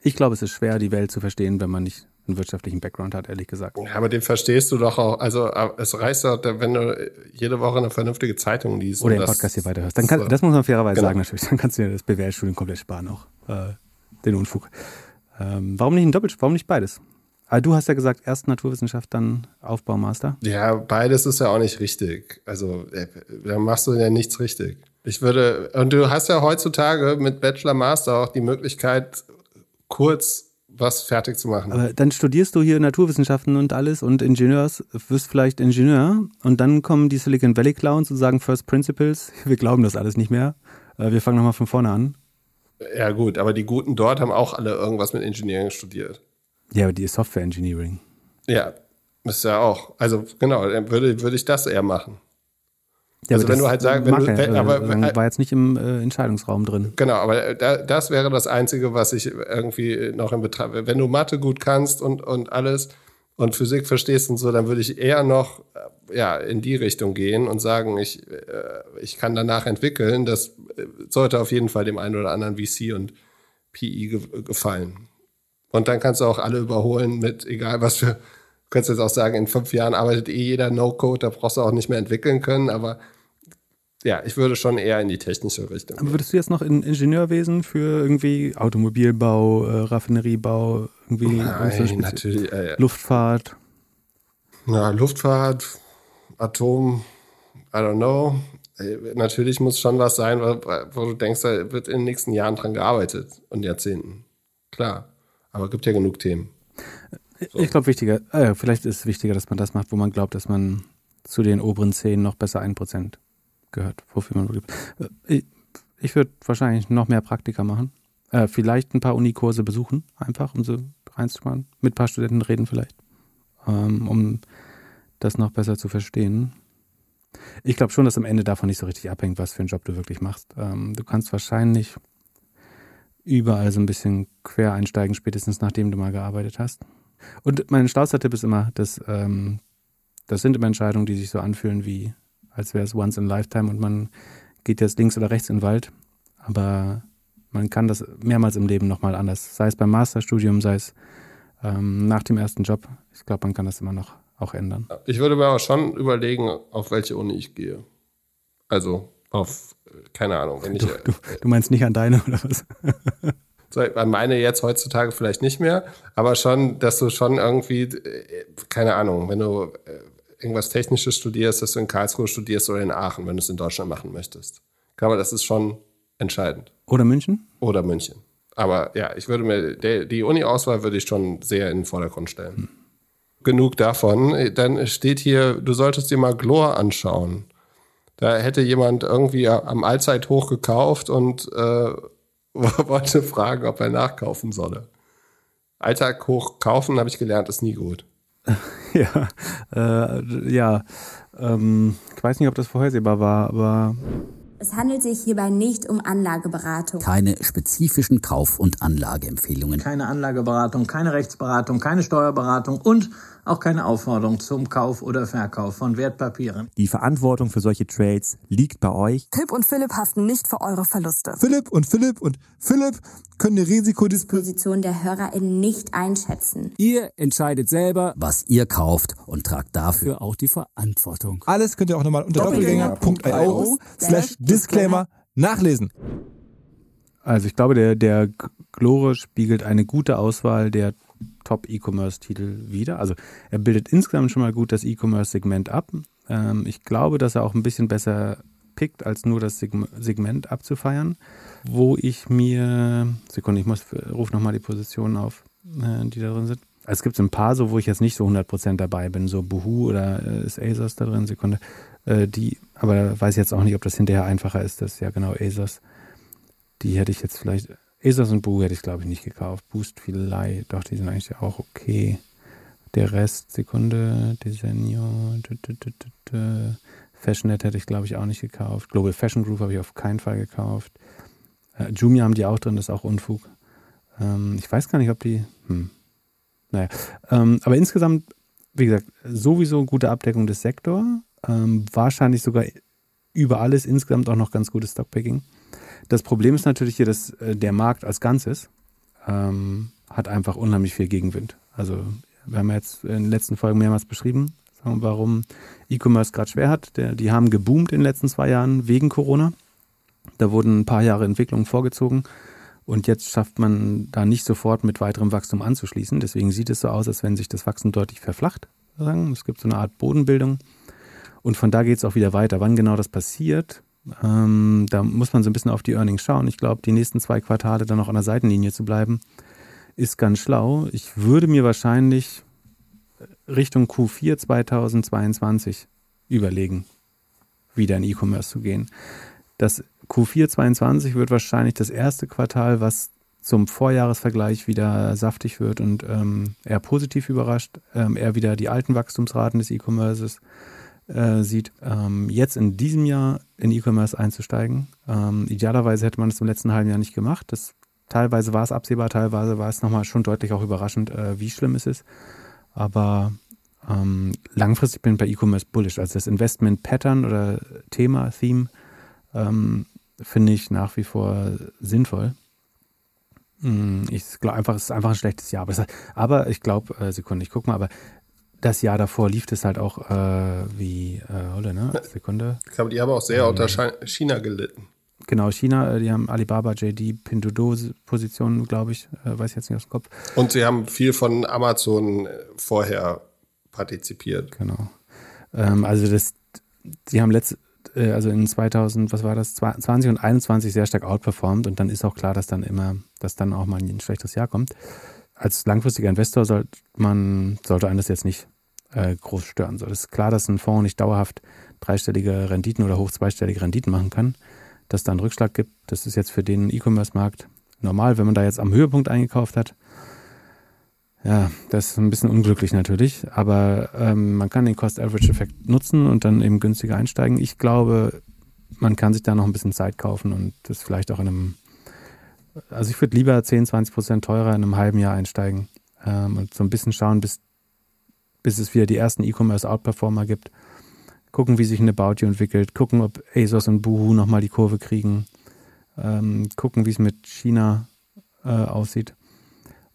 Ich glaube, es ist schwer, die Welt zu verstehen, wenn man nicht einen wirtschaftlichen Background hat, ehrlich gesagt. Ja, aber den verstehst du doch auch. Also es reicht doch, wenn du jede Woche eine vernünftige Zeitung liest. Oder den Podcast hier weiterhörst. Dann kann, das muss man fairerweise genau. sagen natürlich. Dann kannst du dir das BWL-Studium komplett sparen auch. Äh, den Unfug. Ähm, warum nicht ein Doppel, warum nicht beides? Aber du hast ja gesagt, erst Naturwissenschaft, dann Aufbaumaster. Ja, beides ist ja auch nicht richtig. Also, äh, da machst du ja nichts richtig. Ich würde, und du hast ja heutzutage mit Bachelor Master auch die Möglichkeit, kurz was fertig zu machen. Aber dann studierst du hier Naturwissenschaften und alles und Ingenieurs, wirst vielleicht Ingenieur und dann kommen die Silicon Valley Clowns und sagen First Principles, wir glauben das alles nicht mehr, äh, wir fangen nochmal von vorne an. Ja gut, aber die Guten dort haben auch alle irgendwas mit Engineering studiert. Ja, aber die Software Engineering. Ja, ist ja auch. Also genau, dann würde, würde ich das eher machen. Ja, Also aber wenn du halt sagst, wenn mag du- er, wenn- äh, aber- äh, war jetzt nicht im äh, Entscheidungsraum drin. Genau, aber da, das wäre das Einzige, was ich irgendwie noch in Betracht. Wenn du Mathe gut kannst und, und alles und Physik verstehst und so, dann würde ich eher noch äh, ja, in die Richtung gehen und sagen, ich, äh, ich kann danach entwickeln. Das äh, sollte auf jeden Fall dem einen oder anderen VC und PI ge gefallen. Und dann kannst du auch alle überholen mit, egal was für, du kannst jetzt auch sagen, in fünf Jahren arbeitet eh jeder No-Code, da brauchst du auch nicht mehr entwickeln können, aber ja, ich würde schon eher in die technische Richtung. Aber würdest du jetzt noch in Ingenieurwesen für irgendwie Automobilbau, äh, Raffineriebau, irgendwie Nein, natürlich. Äh, Luftfahrt? na, Luftfahrt, Atom, I don't know. Äh, Natürlich muss schon was sein, wo, wo du denkst, da wird in den nächsten Jahren dran gearbeitet und Jahrzehnten. Klar. Aber gibt ja genug Themen. Ich glaube, wichtiger, äh, vielleicht ist es wichtiger, dass man das macht, wo man glaubt, dass man zu den oberen 10 noch besser 1% gehört, wofür man. Äh, Ich, ich würde wahrscheinlich noch mehr Praktika machen. Äh, vielleicht ein paar Unikurse besuchen, einfach, um so reinzumachen. Mit ein paar Studenten reden vielleicht. Ähm, um das noch besser zu verstehen. Ich glaube schon, dass am Ende davon nicht so richtig abhängt, was für einen Job du wirklich machst. Ähm, du kannst wahrscheinlich überall so ein bisschen quer einsteigen, spätestens nachdem du mal gearbeitet hast. Und mein schlauster Tipp ist immer, dass ähm, das sind immer Entscheidungen, die sich so anfühlen wie, als wäre es once in a lifetime und man geht jetzt links oder rechts in den Wald. Aber man kann das mehrmals im Leben nochmal anders. Sei es beim Masterstudium, sei es ähm, nach dem ersten Job. Ich glaube, man kann das immer noch auch ändern. Ich würde mir aber schon überlegen, auf welche Uni ich gehe. Also auf, äh, keine Ahnung, wenn ich. Du, du, du meinst nicht an deine oder was? Meine jetzt heutzutage vielleicht nicht mehr, aber schon, dass du schon irgendwie, äh, keine Ahnung, wenn du äh, irgendwas Technisches studierst, dass du in Karlsruhe studierst oder in Aachen, wenn du es in Deutschland machen möchtest. Ich glaube, das ist schon entscheidend. Oder München? Oder München. Aber ja, ich würde mir, der, die Uni-Auswahl würde ich schon sehr in den Vordergrund stellen. Genug davon. Dann steht hier, du solltest dir mal Glor anschauen. Da hätte jemand irgendwie am Allzeithoch gekauft und äh, wollte fragen, ob er nachkaufen solle. Alltag hoch kaufen, habe ich gelernt, ist nie gut. Ja, äh, ja. Ähm, ich weiß nicht, ob das vorhersehbar war, aber Es handelt sich hierbei nicht um Anlageberatung. Keine spezifischen Kauf- und Anlageempfehlungen. keine Anlageberatung, keine Rechtsberatung, keine Steuerberatung und auch keine Aufforderung zum Kauf oder Verkauf von Wertpapieren. Die Verantwortung für solche Trades liegt bei euch. Philipp und Philipp haften nicht für eure Verluste. Philipp und Philipp und Philipp können die Risikodisposition Position der HörerInnen nicht einschätzen. Ihr entscheidet selber Was ihr kauft und tragt dafür für auch die Verantwortung. Alles könnt ihr auch nochmal unter doppelgänger.io slash Disclaimer nachlesen. Also ich glaube, der, der Glore spiegelt eine gute Auswahl der Top-E-Commerce-Titel wider. Also er bildet insgesamt schon mal gut das E-Commerce-Segment ab. Ähm, ich glaube, dass er auch ein bisschen besser pickt, als nur das Segm Segment abzufeiern. Wo ich mir, Sekunde, ich muss, ruf nochmal die Positionen auf, äh, die da drin sind. Also es gibt ein paar so, wo ich jetzt nicht so 100% dabei bin, so Boohoo oder äh, ist ASOS da drin, Sekunde. Äh, die, aber weiß ich jetzt auch nicht, ob das hinterher einfacher ist, das ja genau ASOS. Die hätte ich jetzt vielleicht. ASOS und Boo hätte ich, glaube ich, nicht gekauft. Boost vielleicht. Doch, die sind eigentlich auch okay. Der Rest, Sekunde, Desenio. Fashionet hätte ich, glaube ich, auch nicht gekauft. Global Fashion Group habe ich auf keinen Fall gekauft. Äh, Jumia haben die auch drin, das ist auch Unfug. Ähm, ich weiß gar nicht, ob die. Hm. Naja. Ähm, aber insgesamt, wie gesagt, sowieso gute Abdeckung des Sektors. Ähm, wahrscheinlich sogar über alles insgesamt auch noch ganz gutes Stockpicking. Das Problem ist natürlich hier, dass äh, der Markt als Ganzes ähm, hat einfach unheimlich viel Gegenwind. Also wir haben ja jetzt in den letzten Folgen mehrmals beschrieben, warum E-Commerce gerade schwer hat. Die haben geboomt in den letzten zwei Jahren wegen Corona. Da wurden ein paar Jahre Entwicklung vorgezogen und jetzt schafft man da nicht sofort mit weiterem Wachstum anzuschließen. Deswegen sieht es so aus, als wenn sich das Wachstum deutlich verflacht. Es gibt so eine Art Bodenbildung und von da geht es auch wieder weiter. Wann genau das passiert, ähm, da muss man so ein bisschen auf die Earnings schauen. Ich glaube, die nächsten zwei Quartale dann noch an der Seitenlinie zu bleiben, ist ganz schlau. Ich würde mir wahrscheinlich Richtung Q4 2022 überlegen, wieder in E-Commerce zu gehen. Das Q4 22 wird wahrscheinlich das erste Quartal, was zum Vorjahresvergleich wieder saftig wird und ähm, eher positiv überrascht, ähm, eher wieder die alten Wachstumsraten des E-Commerces äh, sieht. Ähm, jetzt in diesem Jahr in E-Commerce einzusteigen. Ähm, idealerweise hätte man es im letzten halben Jahr nicht gemacht. Das, teilweise war es absehbar, teilweise war es nochmal schon deutlich auch überraschend, äh, wie schlimm es ist. Aber ähm, langfristig bin ich bei E-Commerce bullish. Also das Investment Pattern oder Thema, Theme, ähm, finde ich nach wie vor sinnvoll. Hm, ich glaube einfach, es ist einfach ein schlechtes Jahr. Aber, aber ich glaube, äh, Sekunde, ich gucke mal, aber das Jahr davor lief es halt auch äh, wie, äh, oder ne? Sekunde. Ich glaube, die haben auch sehr ähm, unter China gelitten. Genau, China, äh, die haben Alibaba, JD, Pinduoduo-Positionen, glaube ich, äh, weiß ich jetzt nicht aus dem Kopf. Und sie haben viel von Amazon äh, vorher partizipiert. Genau. Ähm, also das, sie haben letzte, äh, also in 2000, was war das, 20 und 21 sehr stark outperformed und dann ist auch klar, dass dann immer, dass dann auch mal ein schlechtes Jahr kommt. Als langfristiger Investor sollte man, sollte einen das jetzt nicht äh, groß stören. So, das ist klar, dass ein Fonds nicht dauerhaft dreistellige Renditen oder hoch zweistellige Renditen machen kann. Dass da einen Rückschlag gibt, das ist jetzt für den E-Commerce-Markt normal, wenn man da jetzt am Höhepunkt eingekauft hat. Ja, das ist ein bisschen unglücklich natürlich, aber ähm, man kann den Cost-Average-Effekt nutzen und dann eben günstiger einsteigen. Ich glaube, man kann sich da noch ein bisschen Zeit kaufen und das vielleicht auch in einem, also ich würde lieber 10, 20 Prozent teurer in einem halben Jahr einsteigen ähm, und so ein bisschen schauen, bis, bis es wieder die ersten E-Commerce-Outperformer gibt. Gucken, wie sich eine You entwickelt, gucken, ob ASOS und Boohoo nochmal die Kurve kriegen, ähm, gucken, wie es mit China äh, aussieht.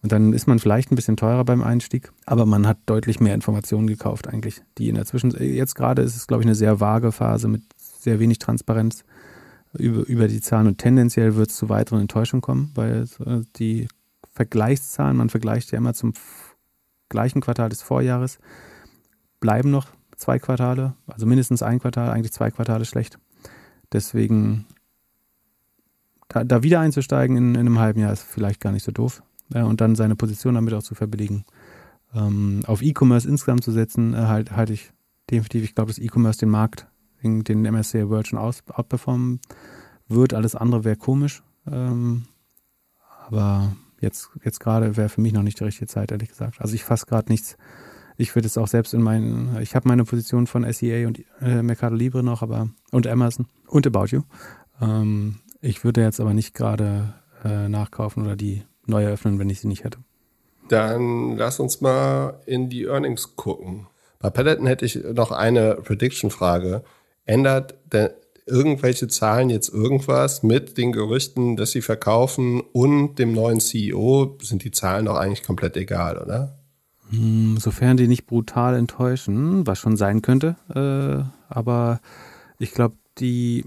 Und dann ist man vielleicht ein bisschen teurer beim Einstieg, aber man hat deutlich mehr Informationen gekauft eigentlich, die in der Zwischen jetzt gerade ist es glaube ich eine sehr vage Phase mit sehr wenig Transparenz über, über die Zahlen und tendenziell wird es zu weiteren Enttäuschungen kommen, weil äh, die Vergleichszahlen, man vergleicht ja immer zum gleichen Quartal des Vorjahres, bleiben noch zwei Quartale, also mindestens ein Quartal, eigentlich zwei Quartale schlecht. Deswegen da, da wieder einzusteigen in, in einem halben Jahr ist vielleicht gar nicht so doof ja, und dann seine Position damit auch zu verbilligen. Ähm, auf E-Commerce insgesamt zu setzen, äh, halt, halte ich definitiv, ich glaube, dass E-Commerce den Markt, den, MSCI World schon aus, outperformen wird. Alles andere wäre komisch. Ähm, aber jetzt, jetzt gerade wäre für mich noch nicht die richtige Zeit, ehrlich gesagt. Also ich fasse gerade nichts. Ich würde es auch selbst in meinen, ich habe meine Position von SEA und äh, Mercado Libre noch, aber und Amazon und About You. Ähm, ich würde jetzt aber nicht gerade äh, nachkaufen oder die neu eröffnen, wenn ich sie nicht hätte. Dann lass uns mal in die Earnings gucken. Bei Peloton hätte ich noch eine Prediction-Frage. Ändert denn irgendwelche Zahlen jetzt irgendwas mit den Gerüchten, dass sie verkaufen und dem neuen CEO? Sind die Zahlen doch eigentlich komplett egal, oder? Hm, sofern die nicht brutal enttäuschen, was schon sein könnte. Äh, aber ich glaube, die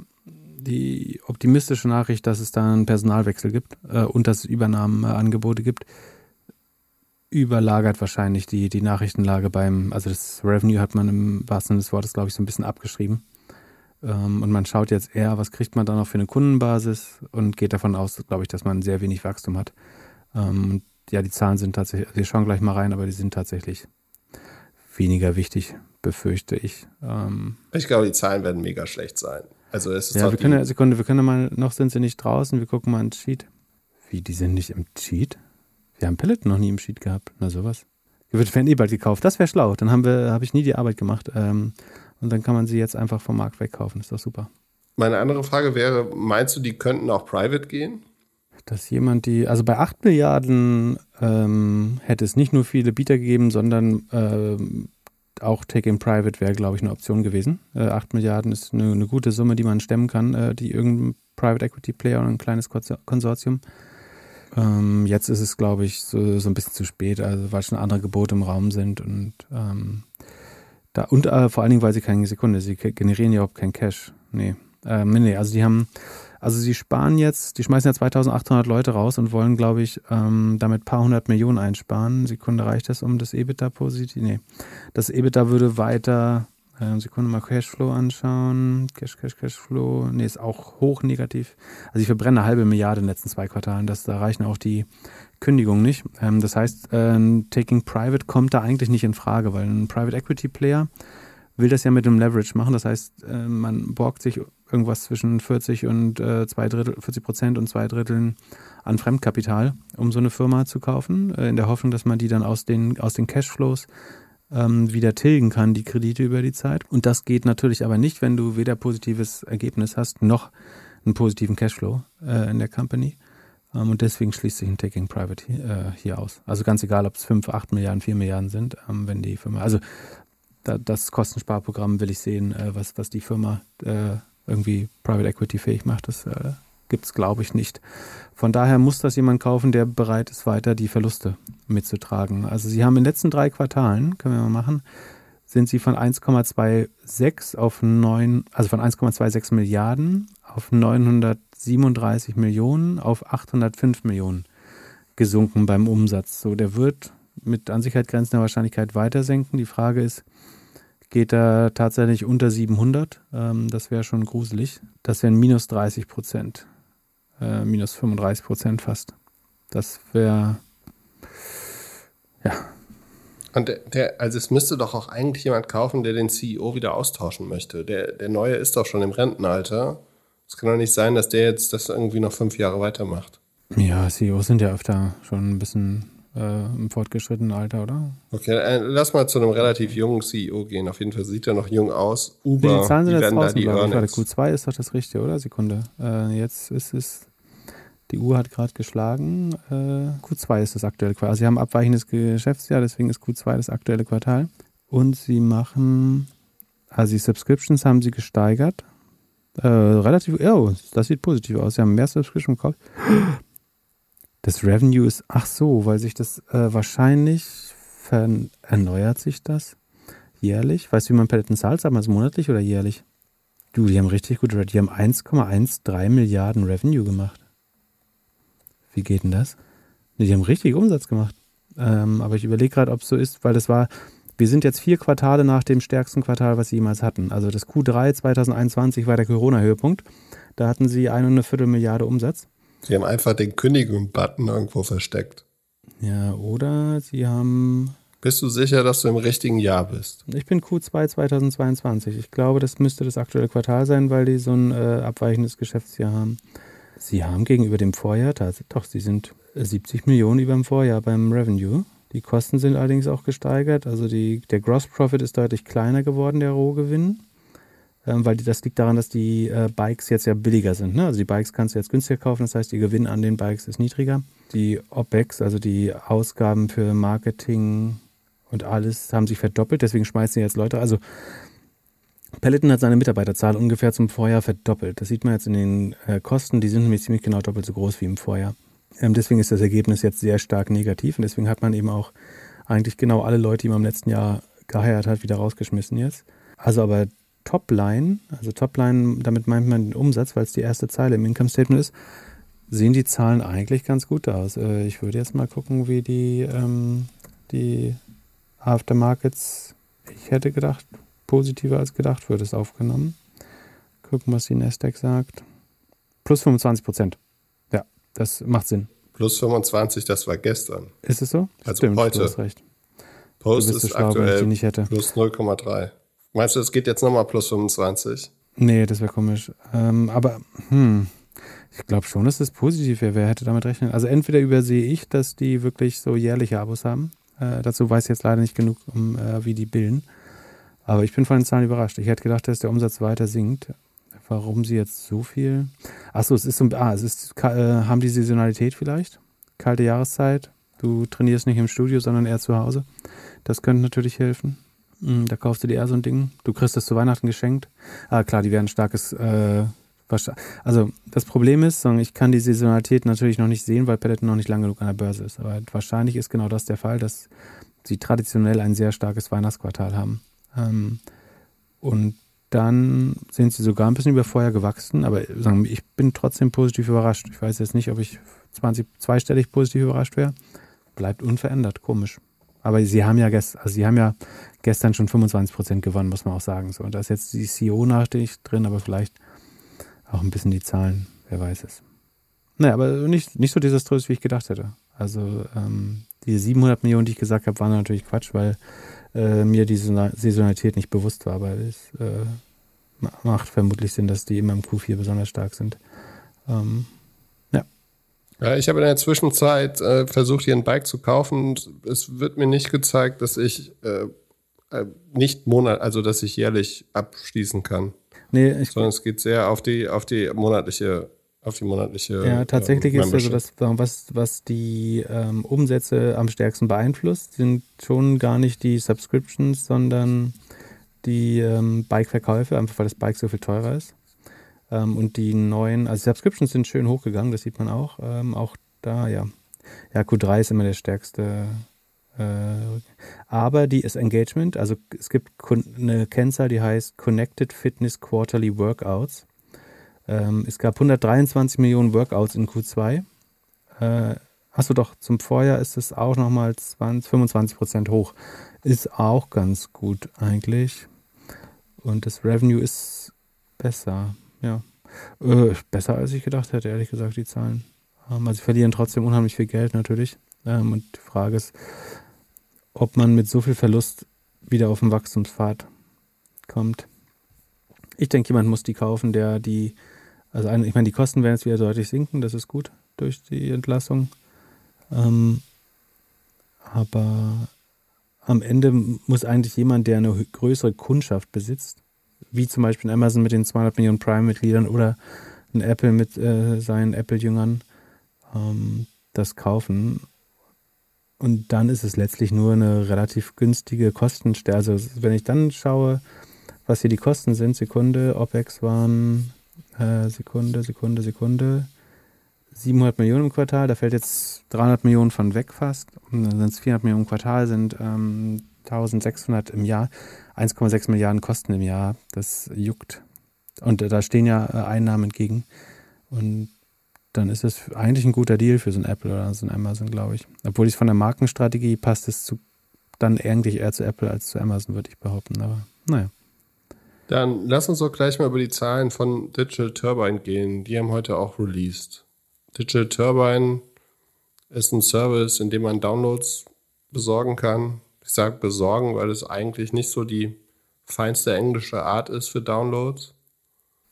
die optimistische Nachricht, dass es da einen Personalwechsel gibt äh, und dass es Übernahmeangebote gibt, überlagert wahrscheinlich die, die Nachrichtenlage beim, also das Revenue hat man im wahrsten Sinne des Wortes, glaube ich, so ein bisschen abgeschrieben. Ähm, und man schaut jetzt eher, was kriegt man da noch für eine Kundenbasis und geht davon aus, glaube ich, dass man sehr wenig Wachstum hat. Ähm, ja, die Zahlen sind tatsächlich, wir schauen gleich mal rein, aber die sind tatsächlich weniger wichtig, befürchte ich. Ähm, ich glaube, die Zahlen werden mega schlecht sein. Also es ist ja, wir können, Sekunde, wir können mal, noch sind sie nicht draußen, wir gucken mal ins Cheat. Wie, die sind nicht im Cheat? Wir haben Peloton noch nie im Cheat gehabt. Na sowas. Wird werden eh bald gekauft. Das wäre schlau. Dann haben wir, habe ich nie die Arbeit gemacht. Ähm, und dann kann man sie jetzt einfach vom Markt wegkaufen. ist doch super. Meine andere Frage wäre, meinst du, die könnten auch private gehen? Dass jemand die, also bei 8 Milliarden ähm, hätte es nicht nur viele Bieter gegeben, sondern ähm, auch Take in Private wäre, glaube ich, eine Option gewesen. Äh, 8 Milliarden ist eine, eine, gute Summe, die man stemmen kann, äh, die irgendein Private Equity Player oder ein kleines Konsortium. Ähm, jetzt ist es, glaube ich, so, so ein bisschen zu spät, also weil schon andere Gebote im Raum sind und ähm, da und äh, vor allen Dingen, weil sie keine Sekunde, sie generieren ja überhaupt kein Cash. Nee. Ähm, nee, also die haben also sie sparen jetzt, die schmeißen ja 2800 Leute raus und wollen, glaube ich, ähm, damit ein paar hundert Millionen einsparen. Sekunde reicht das um das EBITDA positiv? Nee. Das EBITDA würde weiter, Ähm, Sekunde mal Cashflow anschauen. Cash, Cash, Cashflow. Nee, ist auch hoch negativ. Also ich verbrenne eine halbe Milliarde in den letzten zwei Quartalen. Das, da reichen auch die Kündigungen nicht. Ähm, das heißt, äh, Taking Private kommt da eigentlich nicht in Frage, weil ein Private Equity Player will das ja mit einem Leverage machen. Das heißt, äh, man borgt sich irgendwas zwischen 40 und äh, zwei Drittel, 40 Prozent und zwei Dritteln an Fremdkapital, um so eine Firma zu kaufen, äh, in der Hoffnung, dass man die dann aus den, aus den Cashflows ähm, wieder tilgen kann, die Kredite über die Zeit. Und das geht natürlich aber nicht, wenn du weder positives Ergebnis hast, noch einen positiven Cashflow äh, in der Company. Ähm, und deswegen schließt sich ein Taking Private hier, äh, hier aus. Also ganz egal, ob es 5, 8 Milliarden, 4 Milliarden sind, ähm, wenn die Firma, also da, das Kostensparprogramm will ich sehen, äh, was, was die Firma äh, irgendwie Private Equity fähig macht. Das äh, gibt es, glaube ich, nicht. Von daher muss das jemand kaufen, der bereit ist, weiter die Verluste mitzutragen. Also sie haben in den letzten drei Quartalen, können wir mal machen, sind sie von 1,26 auf 9, also von 1,26 Milliarden auf 937 Millionen auf 805 Millionen gesunken beim Umsatz. So, der wird mit an Sicherheit grenzender Wahrscheinlichkeit weiter senken. Die Frage ist, geht er tatsächlich unter 700? Ähm, das wäre schon gruselig. Das wären minus 30 Prozent äh, minus 35 Prozent fast. Das wäre, ja. Und der, der, also es müsste doch auch eigentlich jemand kaufen, der den CEO wieder austauschen möchte. Der, der Neue ist doch schon im Rentenalter. Es kann doch nicht sein, dass der jetzt das irgendwie noch fünf Jahre weitermacht. Ja, CEOs sind ja öfter schon ein bisschen äh, im fortgeschrittenen Alter, oder? Okay, äh, lass mal zu einem relativ jungen CEO gehen. Auf jeden Fall sieht er noch jung aus. Uber, die Zahlen sind jetzt draußen, da die Warte, Q2 ist doch das Richtige, oder? Sekunde. Äh, jetzt ist es, die Uhr hat gerade geschlagen. Äh, Q2 ist das aktuelle Quartal. Also sie haben abweichendes Geschäftsjahr, deswegen ist Q2 das aktuelle Quartal. Und sie machen, also die Subscriptions haben sie gesteigert. Äh, relativ, oh, das sieht positiv aus. Sie haben mehr Subscriptions gekauft. Das Revenue ist, ach so, weil sich das äh, wahrscheinlich erneuert sich das jährlich. Weißt du, wie man Paletten zahlt? Sag mal, ist monatlich oder jährlich? Du, die haben richtig gut, die haben 1,13 Milliarden Revenue gemacht. Wie geht denn das? Die haben richtig Umsatz gemacht. Ähm, aber ich überlege gerade, ob es so ist, weil das war, wir sind jetzt vier Quartale nach dem stärksten Quartal, was sie jemals hatten. Also das Q3 2021 war der Corona-Höhepunkt. Da hatten sie eine und eine Viertel Milliarde Umsatz. Sie haben einfach den Kündigung-Button irgendwo versteckt. Ja, oder sie haben. Bist du sicher, dass du im richtigen Jahr bist? Ich bin Q2 2022. Ich glaube, das müsste das aktuelle Quartal sein, weil die so ein äh, abweichendes Geschäftsjahr haben. Sie haben gegenüber dem Vorjahr, doch, sie sind 70 Millionen über dem Vorjahr beim Revenue. Die Kosten sind allerdings auch gesteigert. Also die, der Gross Profit ist deutlich kleiner geworden, der Rohgewinn ähm, weil das liegt daran, dass die äh, Bikes jetzt ja billiger sind. Ne? Also die Bikes kannst du jetzt günstiger kaufen, das heißt, ihr Gewinn an den Bikes ist niedriger. Die OPEX, also die Ausgaben für Marketing und alles, haben sich verdoppelt, deswegen schmeißen jetzt Leute. Also Peloton hat seine Mitarbeiterzahl ungefähr zum Vorjahr verdoppelt. Das sieht man jetzt in den äh, Kosten, die sind nämlich ziemlich genau doppelt so groß wie im Vorjahr. Ähm, deswegen ist das Ergebnis jetzt sehr stark negativ und deswegen hat man eben auch eigentlich genau alle Leute, die man im letzten Jahr geheiert hat, wieder rausgeschmissen jetzt. Also aber Topline, also Topline, damit meint man den Umsatz, weil es die erste Zeile im Income Statement ist, sehen die Zahlen eigentlich ganz gut aus. Äh, ich würde jetzt mal gucken, wie die, ähm, die Aftermarkets, ich hätte gedacht, positiver als gedacht wird es aufgenommen. Gucken, was die Nasdaq sagt. Plus 25 Prozent. Ja, das macht Sinn. Plus 25, das war gestern. Ist es so? Also Stimmt, heute. Du hast recht. Post ist schlau, aktuell plus 0,3. Meinst du, es geht jetzt nochmal plus 25? Nee, das wäre komisch. Ähm, aber hm, ich glaube schon, dass das positiv wäre. Wer hätte damit rechnen? Also entweder übersehe ich, dass die wirklich so jährliche Abos haben. Äh, dazu weiß ich jetzt leider nicht genug, um, äh, wie die bilden. Aber ich bin von den Zahlen überrascht. Ich hätte gedacht, dass der Umsatz weiter sinkt. Warum sie jetzt so viel? Achso, es ist so, ah, es ist, äh, haben die Saisonalität vielleicht? Kalte Jahreszeit. Du trainierst nicht im Studio, sondern eher zu Hause. Das könnte natürlich helfen. Hm, da kaufst du dir eher so ein Ding. Du kriegst es zu Weihnachten geschenkt. Ah, klar, die werden starkes. Äh, also, das Problem ist, ich kann die Saisonalität natürlich noch nicht sehen, weil Peloton noch nicht lange genug an der Börse ist. Aber wahrscheinlich ist genau das der Fall, dass sie traditionell ein sehr starkes Weihnachtsquartal haben. Ähm, und dann sind sie sogar ein bisschen über vorher gewachsen, aber sagen, ich bin trotzdem positiv überrascht. Ich weiß jetzt nicht, ob ich 20, zweistellig positiv überrascht wäre. Bleibt unverändert, komisch. Aber sie haben ja gestern, also sie haben ja gestern schon 25 Prozent gewonnen, muss man auch sagen. So, und da ist jetzt die CEO nachstehig drin, aber vielleicht auch ein bisschen die Zahlen, wer weiß es. Naja, aber nicht, nicht so desaströs, wie ich gedacht hätte. Also ähm, die 700 Millionen, die ich gesagt habe, waren natürlich Quatsch, weil äh, mir die Saisonalität nicht bewusst war. Aber es äh, macht vermutlich Sinn, dass die immer im Q4 besonders stark sind. Ähm, ja. ja. Ich habe in der Zwischenzeit äh, versucht, hier ein Bike zu kaufen und es wird mir nicht gezeigt, dass ich äh, äh, nicht monat, also dass ich jährlich abschließen kann. Nee, ich sondern es geht sehr auf die, auf die monatliche auf die monatliche. Ja, tatsächlich äh, ist also das, was, was die ähm, Umsätze am stärksten beeinflusst, sind schon gar nicht die Subscriptions, sondern die ähm, Bike-Verkäufe, einfach weil das Bike so viel teurer ist. Ähm, und die neuen, also Subscriptions sind schön hochgegangen, das sieht man auch. Ähm, auch da, ja. Ja, Q3 ist immer der stärkste. Äh, aber die ist Engagement, also es gibt eine Kennzahl, die heißt Connected Fitness Quarterly Workouts. Ähm, es gab 123 Millionen Workouts in Q2. Äh, Achso, doch, zum Vorjahr ist es auch nochmal 20, 25 Prozent hoch. Ist auch ganz gut eigentlich. Und das Revenue ist besser, ja. Äh, besser als ich gedacht hätte, ehrlich gesagt, die Zahlen. Ähm, also sie verlieren trotzdem unheimlich viel Geld natürlich. Ähm, und die Frage ist, ob man mit so viel Verlust wieder auf den Wachstumspfad kommt. Ich denke, jemand muss die kaufen, der die also ich meine, die Kosten werden jetzt wieder deutlich sinken, das ist gut durch die Entlassung. Ähm, aber am Ende muss eigentlich jemand, der eine größere Kundschaft besitzt, wie zum Beispiel Amazon mit den 200 Millionen Prime-Mitgliedern oder ein Apple mit äh, seinen Apple-Jüngern, ähm, das kaufen. Und dann ist es letztlich nur eine relativ günstige Kostenstelle. Also wenn ich dann schaue, was hier die Kosten sind, Sekunde, OPEX waren äh, Sekunde, Sekunde, Sekunde. 700 Millionen im Quartal, da fällt jetzt 300 Millionen von weg fast. Und dann sind es 400 Millionen im Quartal, sind ähm, 1600 im Jahr, 1,6 Milliarden Kosten im Jahr. Das juckt. Und da stehen ja äh, Einnahmen entgegen. Und dann ist es eigentlich ein guter Deal für so ein Apple oder so ein Amazon, glaube ich. Obwohl ich von der Markenstrategie passt es zu, dann eigentlich eher zu Apple als zu Amazon, würde ich behaupten. Aber naja. Dann lass uns doch gleich mal über die Zahlen von Digital Turbine gehen. Die haben heute auch released. Digital Turbine ist ein Service, in dem man Downloads besorgen kann. Ich sage besorgen, weil es eigentlich nicht so die feinste englische Art ist für Downloads.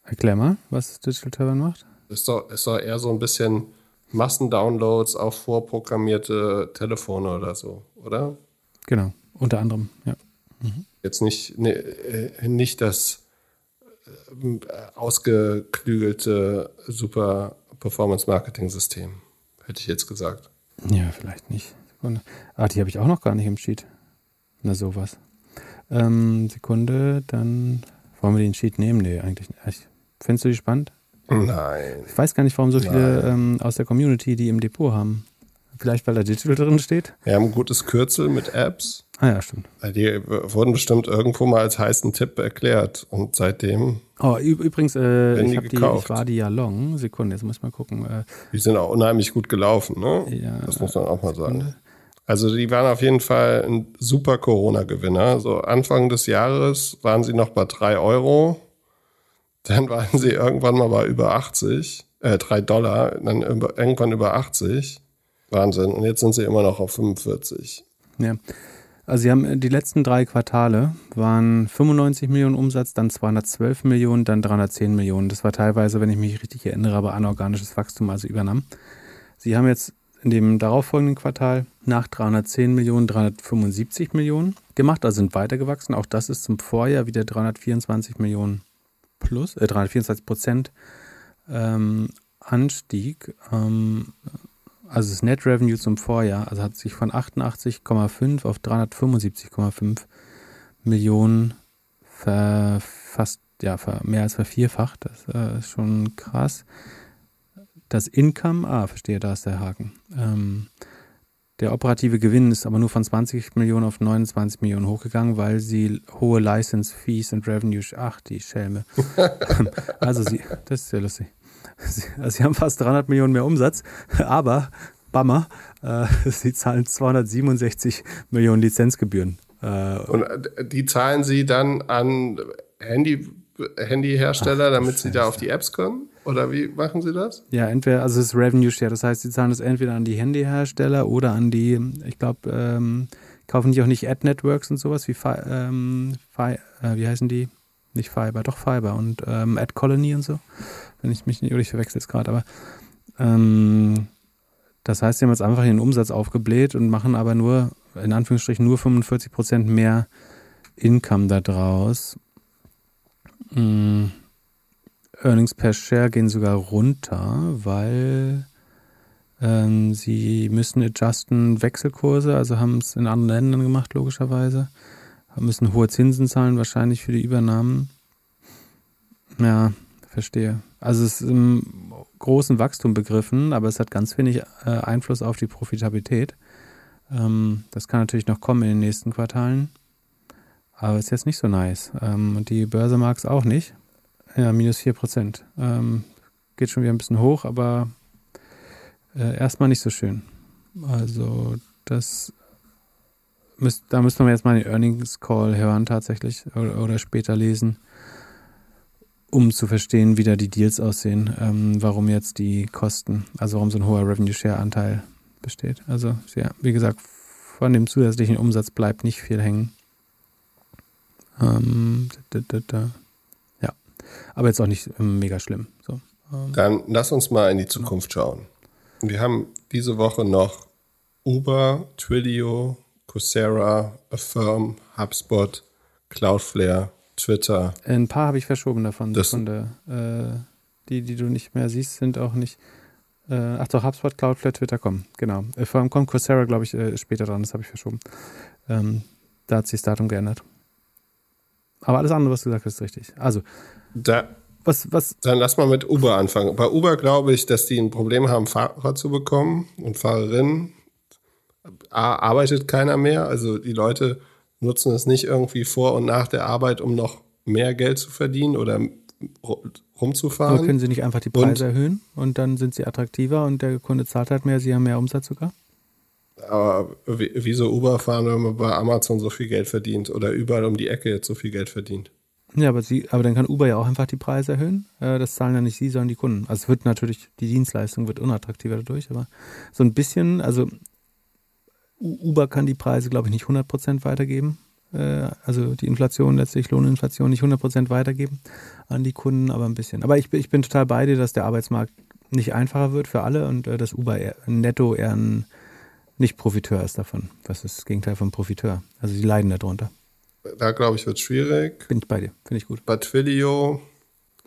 Erklär mal, was Digital Turbine macht. Es soll, es soll eher so ein bisschen Massendownloads auf vorprogrammierte Telefone oder so, oder? Genau, unter anderem, ja. Mhm. Jetzt nicht, ne, äh, nicht das äh, ausgeklügelte super Performance-Marketing-System, hätte ich jetzt gesagt. Ja, vielleicht nicht. Sekunde. Ah, die habe ich auch noch gar nicht im Sheet. Na, sowas. Ähm, Sekunde, dann wollen wir den Sheet nehmen? Nee, eigentlich nicht. Findest du die spannend? Nein. Ich weiß gar nicht, warum so viele ähm, aus der Community die im Depot haben. Vielleicht, weil da Digital drin steht? Wir haben ein gutes Kürzel mit Apps. Ah ja, stimmt. Die wurden bestimmt irgendwo mal als heißen Tipp erklärt und seitdem. Oh, übrigens, äh, ich, die, die, ich war die ja long. Sekunde, jetzt muss ich mal gucken. Äh, die sind auch unheimlich gut gelaufen, ne? Ja. Das muss man auch mal Sekunde. sagen. Also die waren auf jeden Fall ein super Corona-Gewinner. So Anfang des Jahres waren sie noch bei 3 Euro. Dann waren sie irgendwann mal bei über 80, äh, 3 Dollar, dann über, irgendwann über 80. Wahnsinn. Und jetzt sind sie immer noch auf 45. Ja. Also sie haben äh, die letzten drei Quartale waren 95 Millionen Umsatz, dann 212 Millionen, dann 310 Millionen. Das war teilweise, wenn ich mich richtig erinnere, aber anorganisches Wachstum, also übernahm. Sie haben jetzt in dem darauffolgenden Quartal nach 310 Millionen 375 Millionen gemacht, also sind weitergewachsen. Auch das ist zum Vorjahr wieder 324 Millionen plus, äh, 324 Prozent ähm, Anstieg. Ähm, also das Net Revenue zum Vorjahr, also hat sich von 88,5 auf 375,5 Millionen ver, fast, ja, ver, mehr als vervierfacht. Das äh, ist schon krass. Das Income, ah, verstehe, da ist der Haken. Ähm, der operative Gewinn ist aber nur von 20 Millionen auf 29 Millionen hochgegangen, weil sie hohe License Fees und Revenue, ach, die Schelme. also sie, das ist sehr lustig. Also sie haben fast 300 Millionen mehr Umsatz, aber Bummer. Äh, sie zahlen 267 Millionen Lizenzgebühren. Äh, Und äh, die zahlen sie dann an Handy, Handyhersteller, damit sie da auf die Apps können? Oder wie machen sie das? Ja, entweder, also es ist Revenue Share, das heißt, sie zahlen es entweder an die Handyhersteller oder an die, ich glaube, ähm, kaufen die auch nicht Ad-Networks und sowas wie, ähm, äh, wie heißen die? Nicht Fiber, doch Fiber und ähm, Ad Colony und so. Wenn ich mich nicht, oder ich verwechsel es gerade, aber ähm, das heißt, sie haben jetzt einfach den Umsatz aufgebläht und machen aber nur, in Anführungsstrichen, nur 45 Prozent mehr Income da draus. Mm. Earnings per Share gehen sogar runter, weil ähm, sie müssen adjusten Wechselkurse, also haben es in anderen Ländern gemacht, logischerweise. Müssen hohe Zinsen zahlen, wahrscheinlich für die Übernahmen. Ja, verstehe. Also es ist im großen Wachstum begriffen, aber es hat ganz wenig äh, Einfluss auf die Profitabilität. Ähm, das kann natürlich noch kommen in den nächsten Quartalen. Aber ist jetzt nicht so nice. Ähm, und die Börse mag es auch nicht. Ja, minus 4 Prozent. Ähm, geht schon wieder ein bisschen hoch, aber äh, erstmal nicht so schön. Also, das müsst, da müssen wir jetzt mal den Earnings Call hören, tatsächlich, oder, oder später lesen, um zu verstehen, wie da die Deals aussehen, ähm, warum jetzt die Kosten, also warum so ein hoher Revenue Share Anteil besteht. Also, ja, wie gesagt, von dem zusätzlichen Umsatz bleibt nicht viel hängen. Ähm, da, da, da. Ja, aber jetzt auch nicht ähm, mega schlimm. So, ähm. Dann lass uns mal in die Zukunft schauen. Wir haben diese Woche noch Uber, Twilio, Coursera, Affirm, HubSpot, Cloudflare, Twitter. Ein paar habe ich verschoben davon. Das Sekunde. Äh, die, die du nicht mehr siehst, sind auch nicht. Äh, ach doch, HubSpot, Cloudflare, Twitter kommen. Genau. Affirm kommt, Coursera, glaube ich, äh, später dran. Das habe ich verschoben. Ähm, da hat sich das Datum geändert. Aber alles andere, was du gesagt hast, ist richtig. Also, da, was, was? Dann lass mal mit Uber anfangen. Bei Uber glaube ich, dass die ein Problem haben, Fahrer zu bekommen und Fahrerinnen. A, arbeitet keiner mehr. Also die Leute nutzen es nicht irgendwie vor und nach der Arbeit, um noch mehr Geld zu verdienen oder rumzufahren. Oder können sie nicht einfach die Preise und, erhöhen und dann sind sie attraktiver und der Kunde zahlt halt mehr, sie haben mehr Umsatz sogar? Aber wieso Uber fahren, wenn man bei Amazon so viel Geld verdient oder überall um die Ecke jetzt so viel Geld verdient? Ja, aber, sie, aber dann kann Uber ja auch einfach die Preise erhöhen. Äh, das zahlen ja nicht sie, sondern die Kunden. Also es wird natürlich, die Dienstleistung wird unattraktiver dadurch, aber so ein bisschen, also Uber kann die Preise, glaube ich, nicht 100% weitergeben. Äh, also die Inflation letztlich, Lohninflation nicht 100% weitergeben an die Kunden, aber ein bisschen. Aber ich, ich bin total bei dir, dass der Arbeitsmarkt nicht einfacher wird für alle und äh, dass Uber eher, netto eher ein nicht Profiteur ist davon. Das ist das Gegenteil von Profiteur. Also sie leiden darunter. Da glaube ich, wird es schwierig. Bin ich bei dir, finde ich gut. Bei Twilio.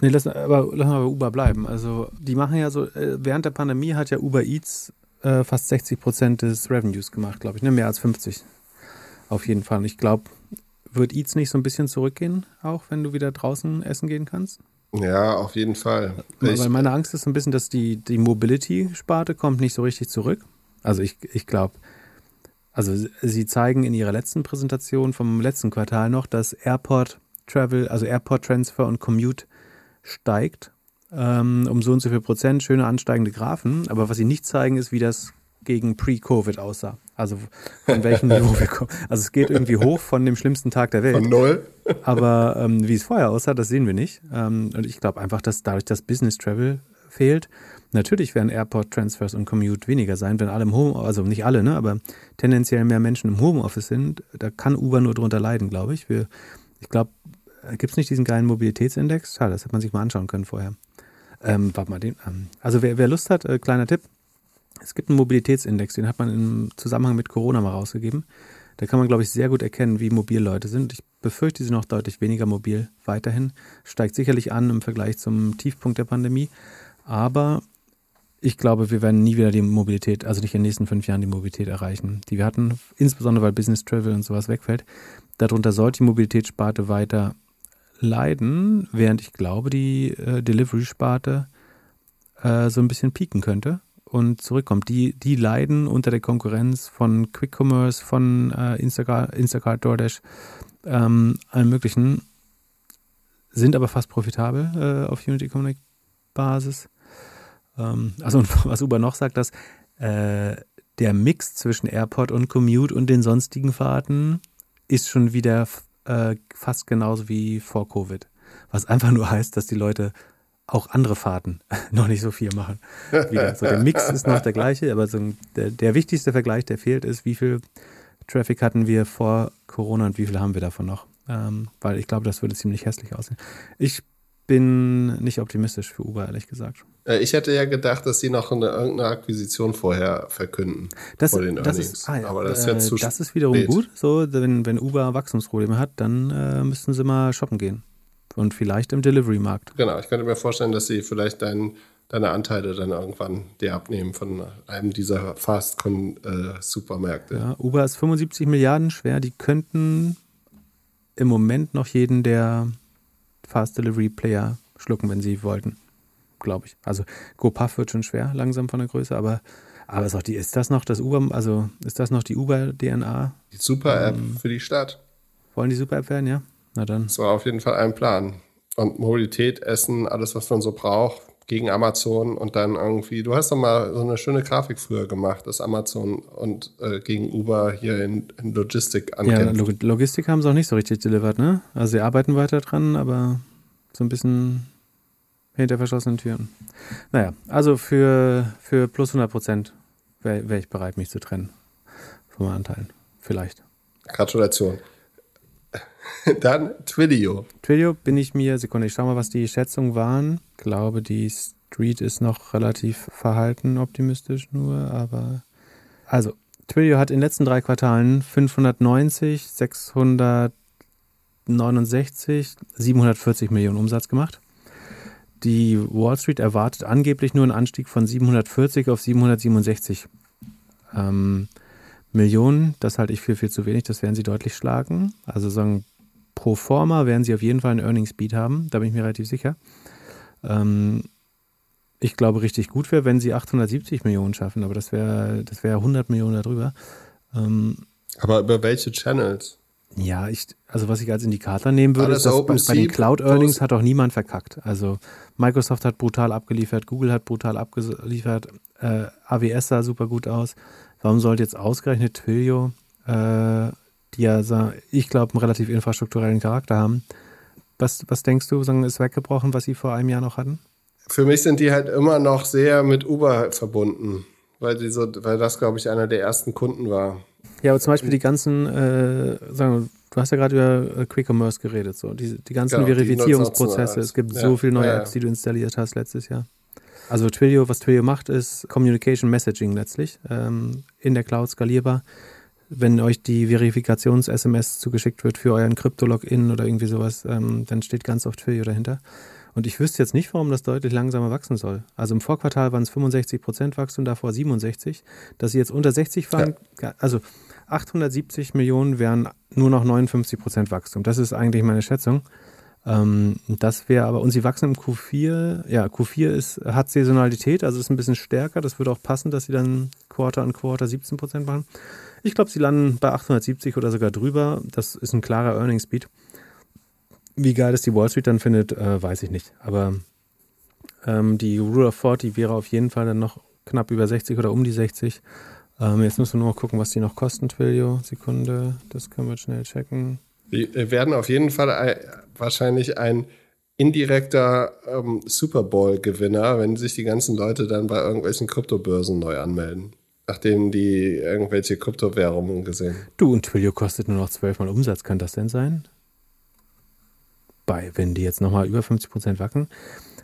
Nee, lass, aber lass mal bei Uber bleiben. Also die machen ja so, äh, während der Pandemie hat ja Uber Eats äh, fast 60 Prozent des Revenues gemacht, glaube ich. Ne? Mehr als 50. Auf jeden Fall. Und ich glaube, wird Eats nicht so ein bisschen zurückgehen, auch wenn du wieder draußen essen gehen kannst? Ja, auf jeden Fall. Weil ich, meine Angst ist ein bisschen, dass die, die Mobility-Sparte kommt nicht so richtig zurück. Also ich, ich glaube, also sie zeigen in ihrer letzten Präsentation vom letzten Quartal noch, dass Airport Travel, also Airport Transfer und Commute steigt ähm, um so und so viel Prozent, schöne ansteigende Graphen. Aber was sie nicht zeigen, ist, wie das gegen Pre-Covid aussah. Also von welchem Niveau wir kommen. Also es geht irgendwie hoch von dem schlimmsten Tag der Welt. Von null. Aber ähm, wie es vorher aussah, das sehen wir nicht. Ähm, und ich glaube einfach, dass dadurch das Business Travel fehlt, Natürlich werden Airport Transfers und Commute weniger sein, wenn alle im Home, also nicht alle, ne, aber tendenziell mehr Menschen im Homeoffice sind. Da kann Uber nur drunter leiden, glaube ich. Wir, ich glaube, gibt es nicht diesen geilen Mobilitätsindex? Schade, das hätte man sich mal anschauen können vorher. Ähm, warte mal, den, ähm, also wer, wer Lust hat, äh, kleiner Tipp. Es gibt einen Mobilitätsindex, den hat man im Zusammenhang mit Corona mal rausgegeben. Da kann man, glaube ich, sehr gut erkennen, wie mobil Leute sind. Ich befürchte, sie sind noch deutlich weniger mobil weiterhin. Steigt sicherlich an im Vergleich zum Tiefpunkt der Pandemie. Aber ich glaube, wir werden nie wieder die Mobilität, also nicht in den nächsten fünf Jahren die Mobilität erreichen, die wir hatten, insbesondere weil Business Travel und sowas wegfällt. Darunter sollte die Mobilitätssparte weiter leiden, während ich glaube, die äh, Delivery-Sparte äh, so ein bisschen pieken könnte und zurückkommt. Die, die leiden unter der Konkurrenz von Quick Commerce, von äh, Instacart, Instacart, DoorDash, ähm, allem möglichen, sind aber fast profitabel äh, auf Unity Economic Basis. Ähm, also was Uber noch sagt, dass äh, der Mix zwischen Airport und Commute und den sonstigen Fahrten ist schon wieder äh, fast genauso wie vor Covid. Was einfach nur heißt, dass die Leute auch andere Fahrten noch nicht so viel machen. So, der Mix ist noch der gleiche, aber so der, der wichtigste Vergleich, der fehlt, ist, wie viel Traffic hatten wir vor Corona und wie viel haben wir davon noch? Ähm, weil ich glaube, das würde ziemlich hässlich aussehen. Ich bin nicht optimistisch für Uber, ehrlich gesagt. Äh, Ich hätte ja gedacht, dass sie noch eine, irgendeine Akquisition vorher verkünden. Das, vor den das, Earnings. ist, ah, ja, Aber das ist äh, jetzt zu das ist wiederum spät. gut. So, wenn, wenn Uber Wachstumsprobleme hat, dann äh, müssten sie mal shoppen gehen. Und vielleicht im Delivery-Markt. Genau, ich könnte mir vorstellen, dass sie vielleicht dein, deine Anteile dann irgendwann dir abnehmen von einem dieser Fast-Supermärkte. Ja, Uber ist 75 Milliarden schwer. Die könnten im Moment noch jeden der Fast Delivery Player schlucken, wenn sie wollten. Glaube ich. Also GoPuff wird schon schwer, langsam von der Größe, aber, aber ist, auch die, ist das noch das Uber, also ist das noch die Uber-DNA? Die Super-App Ähm. für die Stadt. Wollen die Super-App werden, ja? Na dann. Das war auf jeden Fall ein Plan. Und Mobilität, Essen, alles, was man so braucht, gegen Amazon und dann irgendwie, du hast doch mal so eine schöne Grafik früher gemacht, dass Amazon und äh, gegen Uber hier in, in Logistik Ja, ankämpfen. Log Logistik haben sie auch nicht so richtig delivered, ne? Also sie arbeiten weiter dran, aber so ein bisschen hinter verschlossenen Türen. Naja, also für, für plus 100 Prozent wäre wär ich bereit, mich zu trennen von meinen Anteilen. Vielleicht. Gratulation. Dann Twilio. Twilio bin ich mir, Sekunde, ich schau mal, was die Schätzungen waren. Ich glaube, die Street ist noch relativ verhalten optimistisch nur, aber also Twilio hat in den letzten drei Quartalen 590, 669, 740 Millionen Umsatz gemacht. Die Wall Street erwartet angeblich nur einen Anstieg von 740 auf 767 ähm, Millionen. Das halte ich für viel zu wenig, das werden sie deutlich schlagen. Also sagen, pro forma werden sie auf jeden Fall einen Earnings Beat haben, da bin ich mir relativ sicher. Ähm, ich glaube, richtig gut wäre, wenn sie 870 Millionen schaffen, aber das wäre das wäre 100 Millionen darüber. Ähm, Aber über welche Channels? ja, ich, also was ich als Indikator nehmen würde, ist, dass bei, bei den Cloud Earnings hat auch niemand verkackt. Also Microsoft hat brutal abgeliefert, Google hat brutal abgeliefert, äh, AWS sah super gut aus. Warum sollte jetzt ausgerechnet Twilio, äh, die ja, ich glaube, einen relativ infrastrukturellen Charakter haben, was, was denkst du, sagen, ist weggebrochen, was sie vor einem Jahr noch hatten? Für mich sind die halt immer noch sehr mit Uber verbunden, weil, die so, weil das, glaube ich, einer der ersten Kunden war. Ja, aber zum Beispiel die ganzen, äh, sagen wir, du hast ja gerade über äh, Quick Commerce geredet, so die, die ganzen Genau, Verifizierungsprozesse. Es gibt alles. so Ja, viele neue ja, ja. Apps, die du installiert hast letztes Jahr. Also Twilio, was Twilio macht, ist Communication Messaging letztlich, ähm, in der Cloud skalierbar. Wenn euch die Verifikations-SMS zugeschickt wird für euren Krypto-Login oder irgendwie sowas, ähm, dann steht ganz oft Twilio dahinter. Und ich wüsste jetzt nicht, warum das deutlich langsamer wachsen soll. Also im Vorquartal waren es 65% Wachstum, davor 67. Dass sie jetzt unter 60 waren, also 870 Millionen wären nur noch 59% Wachstum. Das ist eigentlich meine Schätzung. Ähm, das wäre aber, und sie wachsen im Q4, ja, Q4 ist, hat Saisonalität, also ist ein bisschen stärker. Das würde auch passen, dass sie dann Quarter an Quarter 17% machen. Ich glaube, sie landen bei 870 oder sogar drüber. Das ist ein klarer Earnings Beat. Wie geil das die Wall Street dann findet, äh, weiß ich nicht. Aber ähm, die Rule of 40 wäre auf jeden Fall dann noch knapp über 60 oder um die 60. Ähm, jetzt müssen wir nur noch gucken, was die noch kosten, Twilio. Sekunde, das können wir schnell checken. Wir werden auf jeden Fall ein, wahrscheinlich ein indirekter ähm, Super Bowl-Gewinner, wenn sich die ganzen Leute dann bei irgendwelchen Kryptobörsen neu anmelden, nachdem die irgendwelche Kryptowährungen gesehen. Du, und Twilio kostet nur noch 12 Mal Umsatz. Kann das denn sein? Bei, wenn die jetzt nochmal über 50% wachsen,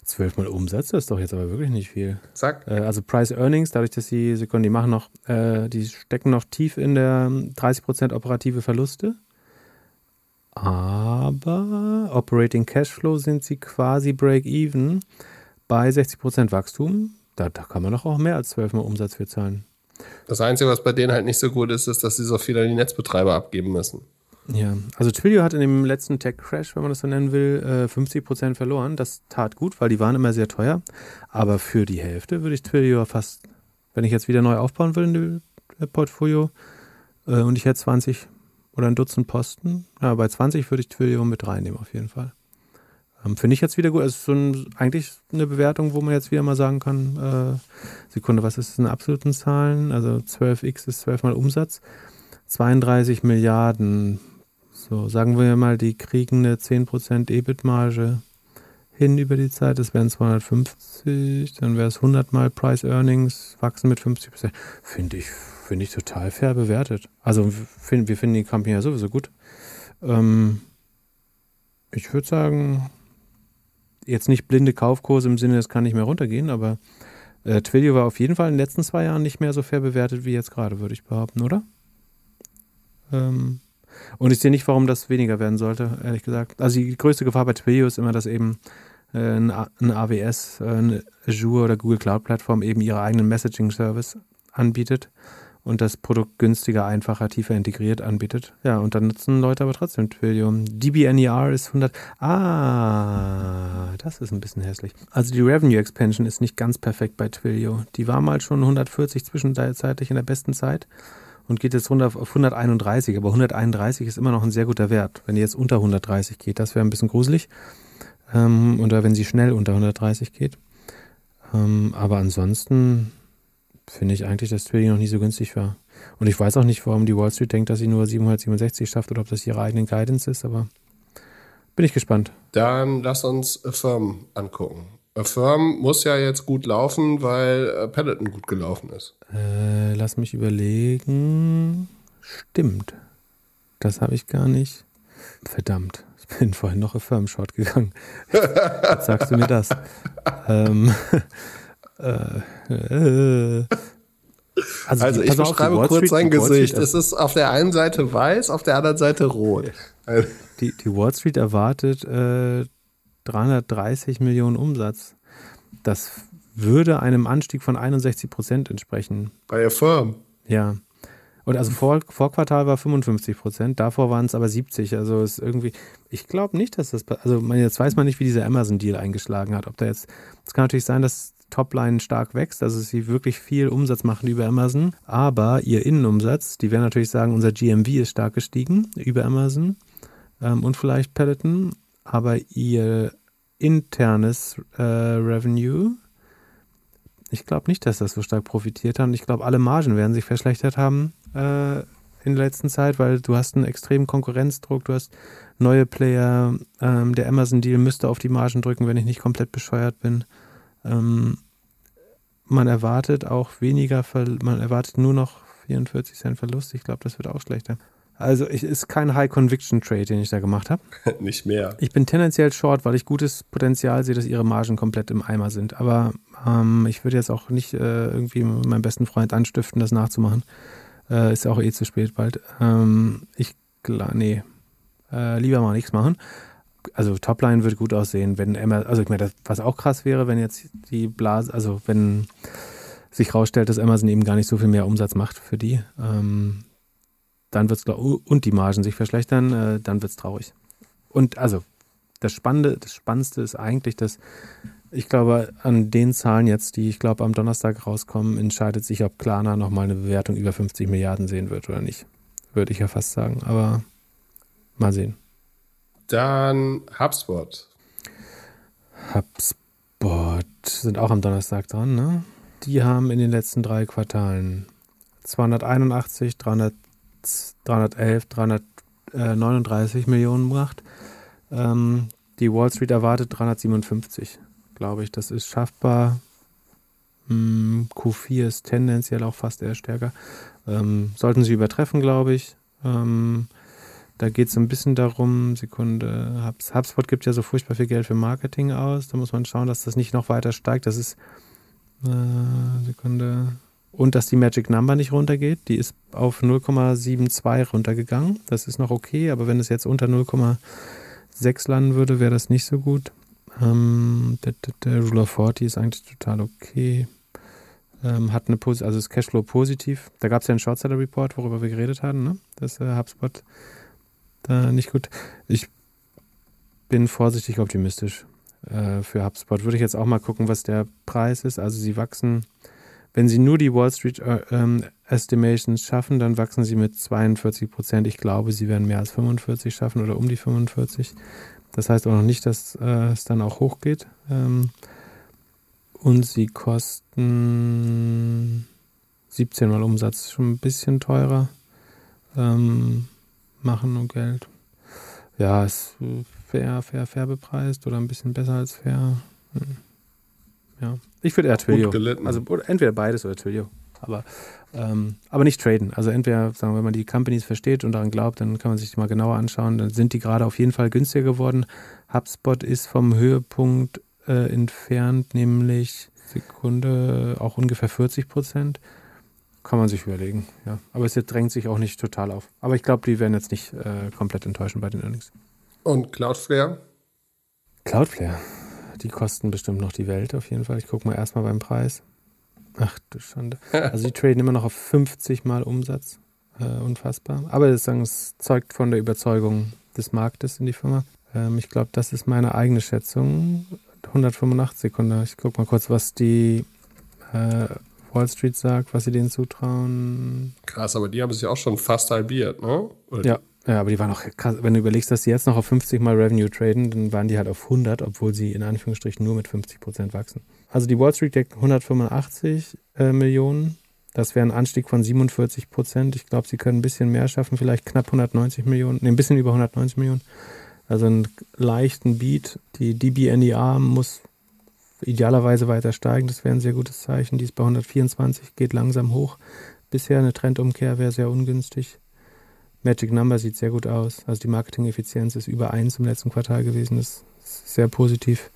12 Mal Umsatz, das ist doch jetzt aber wirklich nicht viel. Zack. Äh, also Price Earnings, dadurch, dass die Sekunden, die machen noch, äh, die stecken noch tief in der 30% operative Verluste. Aber Operating Cashflow sind sie quasi break-even bei 60% Wachstum. Da, da kann man doch auch mehr als 12 Mal Umsatz für zahlen. Das Einzige, was bei denen halt nicht so gut ist, ist, dass sie so viel an die Netzbetreiber abgeben müssen. Ja, also Twilio hat in dem letzten Tech-Crash, wenn man das so nennen will, äh, 50% verloren. Das tat gut, weil die waren immer sehr teuer. Aber für die Hälfte würde ich Twilio fast, wenn ich jetzt wieder neu aufbauen will in dem Portfolio äh, und ich hätte 20 oder ein Dutzend Posten, ja, bei 20 würde ich Twilio mit reinnehmen auf jeden Fall. Ähm, Finde ich jetzt wieder gut. Also so ein, eigentlich eine Bewertung, wo man jetzt wieder mal sagen kann, äh, Sekunde, was ist in absoluten Zahlen? Also 12x ist 12 mal Umsatz. 32 Milliarden. So, sagen wir mal, die kriegen eine 10% EBIT-Marge hin über die Zeit. Das wären 250, dann wäre es 100 mal Price Earnings, wachsen mit 50%. Finde ich, finde ich total fair bewertet. Also find, wir finden die Company ja sowieso gut. Ähm, ich würde sagen, jetzt nicht blinde Kaufkurse im Sinne, es kann nicht mehr runtergehen, aber äh, Twilio war auf jeden Fall in den letzten zwei Jahren nicht mehr so fair bewertet wie jetzt gerade, würde ich behaupten, oder? Ähm, und ich sehe nicht, warum das weniger werden sollte, ehrlich gesagt. Also die größte Gefahr bei Twilio ist immer, dass eben äh, ein, ein AWS, äh, eine Azure oder Google Cloud Plattform eben ihre eigenen Messaging Service anbietet und das Produkt günstiger, einfacher, tiefer integriert anbietet. Ja, und dann nutzen Leute aber trotzdem Twilio. DBNER ist 100. Ah, das ist ein bisschen hässlich. Also die Revenue Expansion ist nicht ganz perfekt bei Twilio. Die war mal schon 140 zwischenzeitlich in der besten Zeit und geht jetzt runter auf 131. Aber 131 ist immer noch ein sehr guter Wert. Wenn die jetzt unter 130 geht, das wäre ein bisschen gruselig. Ähm, oder wenn sie schnell unter 130 geht. Ähm, aber ansonsten finde ich eigentlich, dass Twilio noch nie so günstig war. Und ich weiß auch nicht, warum die Wall Street denkt, dass sie nur 767 schafft oder ob das ihre eigene Guidance ist, aber bin ich gespannt. Dann lass uns Affirm angucken. Affirm muss ja jetzt gut laufen, weil äh, Peloton gut gelaufen ist. Äh, lass mich überlegen. Stimmt. Das habe ich gar nicht. Verdammt. Ich bin vorhin noch Affirm Short gegangen. Jetzt sagst du mir das. ähm, äh, äh. Also, also ich beschreibe kurz sein Gesicht. Es ist auf der einen Seite weiß, auf der anderen Seite rot. Die, die Wall Street erwartet äh, 330 Millionen Umsatz. Das würde einem Anstieg von 61 Prozent entsprechen. Bei der Firm. Ja. Und also vor, vor Quartal war 55 Prozent, davor waren es aber 70. Also ist irgendwie, ich glaube nicht, dass das, also man, jetzt weiß man nicht, wie dieser Amazon-Deal eingeschlagen hat. Ob da jetzt, es kann natürlich sein, dass Topline stark wächst, also sie wirklich viel Umsatz machen über Amazon, aber ihr Innenumsatz, die werden natürlich sagen, unser GMV ist stark gestiegen über Amazon ähm, und vielleicht Peloton, aber ihr internes äh, Revenue, ich glaube nicht, dass das so stark profitiert hat. Ich glaube, alle Margen werden sich verschlechtert haben äh, in der letzten Zeit, weil du hast einen extremen Konkurrenzdruck, du hast neue Player. Ähm, der Amazon-Deal müsste auf die Margen drücken, wenn ich nicht komplett bescheuert bin. Ähm, man erwartet auch weniger, man erwartet nur noch 44 Cent Verlust. Ich glaube, das wird auch schlechter. Also es ist kein High-Conviction-Trade, den ich da gemacht habe. Nicht mehr. Ich bin tendenziell short, weil ich gutes Potenzial sehe, dass ihre Margen komplett im Eimer sind. Aber ähm, ich würde jetzt auch nicht äh, irgendwie meinen besten Freund anstiften, das nachzumachen. Äh, ist ja auch eh zu spät bald. Ähm, ich, nee, äh, lieber mal nichts machen. Also Topline würde gut aussehen, wenn Emma, also ich meine, was auch krass wäre, wenn jetzt die Blase, also wenn sich rausstellt, dass Amazon eben gar nicht so viel mehr Umsatz macht für die. Ähm, dann wird es und die Margen sich verschlechtern, äh, dann wird es traurig. Und also das Spannende, das Spannendste ist eigentlich, dass ich glaube, an den Zahlen jetzt, die ich glaube am Donnerstag rauskommen, entscheidet sich, ob Klarna nochmal eine Bewertung über 50 Milliarden sehen wird oder nicht. Würde ich ja fast sagen. Aber mal sehen. Dann HubSpot. HubSpot sind auch am Donnerstag dran, ne? Die haben in den letzten drei Quartalen 281, 300 311, 339 Millionen gemacht. Ähm, die Wall Street erwartet 357, glaube ich. Das ist schaffbar. Hm, Q4 ist tendenziell auch fast eher stärker. Ähm, sollten sie übertreffen, glaube ich. Ähm, da geht es ein bisschen darum, Sekunde, HubSpot gibt ja so furchtbar viel Geld für Marketing aus. Da muss man schauen, dass das nicht noch weiter steigt. Das ist, äh, Sekunde, und dass die Magic Number nicht runtergeht. Die ist auf 0,72 runtergegangen. Das ist noch okay, aber wenn es jetzt unter 0,6 landen würde, wäre das nicht so gut. Ähm, der, der, der, Rule of 40 ist eigentlich total okay. Ähm, hat eine also ist Cashflow positiv. Da gab es ja einen Shortseller Report, worüber wir geredet hatten, ne? dass äh, HubSpot da nicht gut. Ich bin vorsichtig optimistisch äh, für HubSpot. Würde ich jetzt auch mal gucken, was der Preis ist. Also sie wachsen wenn sie nur die Wall Street äh, ähm, Estimations schaffen, dann wachsen sie mit 42 Prozent. Ich glaube, sie werden mehr als 45 schaffen oder um die 45. Das heißt auch noch nicht, dass äh, es dann auch hochgeht. Ähm, und sie kosten 17 mal Umsatz, schon ein bisschen teurer. Ähm, machen nur Geld. Ja, ist fair, fair, fair bepreist oder ein bisschen besser als fair. Hm. Ja, ich würde eher Twilio. Also entweder beides oder Twilio. Aber, ähm, aber nicht traden. Also entweder, sagen wir, wenn man die Companies versteht und daran glaubt, dann kann man sich die mal genauer anschauen. Dann sind die gerade auf jeden Fall günstiger geworden. HubSpot ist vom Höhepunkt äh, entfernt, nämlich Sekunde auch ungefähr 40 Prozent. Kann man sich überlegen, ja. Aber es drängt sich auch nicht total auf. Aber ich glaube, die werden jetzt nicht äh, komplett enttäuschen bei den Earnings. Und Cloudflare? Cloudflare. Die kosten bestimmt noch die Welt auf jeden Fall. Ich gucke mal erstmal beim Preis. Ach du Schande. Also die traden immer noch auf 50 Mal Umsatz. Äh, unfassbar. Aber das, sagen, es zeugt von der Überzeugung des Marktes in die Firma. Ähm, ich glaube, das ist meine eigene Schätzung. 185 Sekunden. Ich gucke mal kurz, was die äh, Wall Street sagt, was sie denen zutrauen. Krass, aber die haben sich auch schon fast halbiert, ne? Oder ja. Ja, aber die waren auch krass. Wenn du überlegst, dass sie jetzt noch auf 50 mal Revenue traden, dann waren die halt auf 100, obwohl sie in Anführungsstrichen nur mit 50 Prozent wachsen. Also die Wall Street deckt 185 äh, Millionen. Das wäre ein Anstieg von 47 Prozent. Ich glaube, sie können ein bisschen mehr schaffen, vielleicht knapp 190 Millionen, nee, ein bisschen über 190 Millionen. Also einen leichten Beat. Die DBNER muss idealerweise weiter steigen. Das wäre ein sehr gutes Zeichen. Die ist bei 124, geht langsam hoch. Bisher eine Trendumkehr wäre sehr ungünstig. Magic Number sieht sehr gut aus. Also die Marketing-Effizienz ist über 1 im letzten Quartal gewesen. Das ist sehr positiv.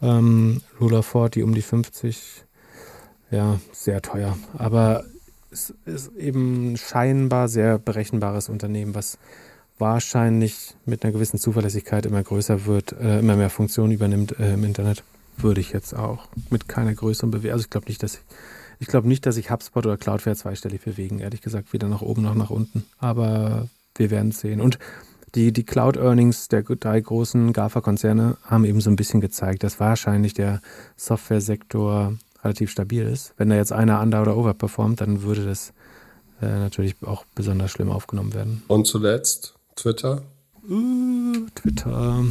Ähm, Rule of 40 um die 50. Ja, sehr teuer. Aber es ist eben scheinbar sehr berechenbares Unternehmen, was wahrscheinlich mit einer gewissen Zuverlässigkeit immer größer wird, äh, immer mehr Funktionen übernimmt äh, im Internet. Würde ich jetzt auch mit keiner größeren Bewegung. Also ich glaube nicht, dass ich ich glaube nicht, dass sich HubSpot oder Cloudflare zweistellig bewegen, ehrlich gesagt, weder nach oben noch nach unten. Aber wir werden es sehen. Und die, die Cloud-Earnings der drei großen GAFA-Konzerne haben eben so ein bisschen gezeigt, dass wahrscheinlich der Software-Sektor relativ stabil ist. Wenn da jetzt einer under- oder overperformt, dann würde das äh, natürlich auch besonders schlimm aufgenommen werden. Und zuletzt Twitter? Uh, Twitter.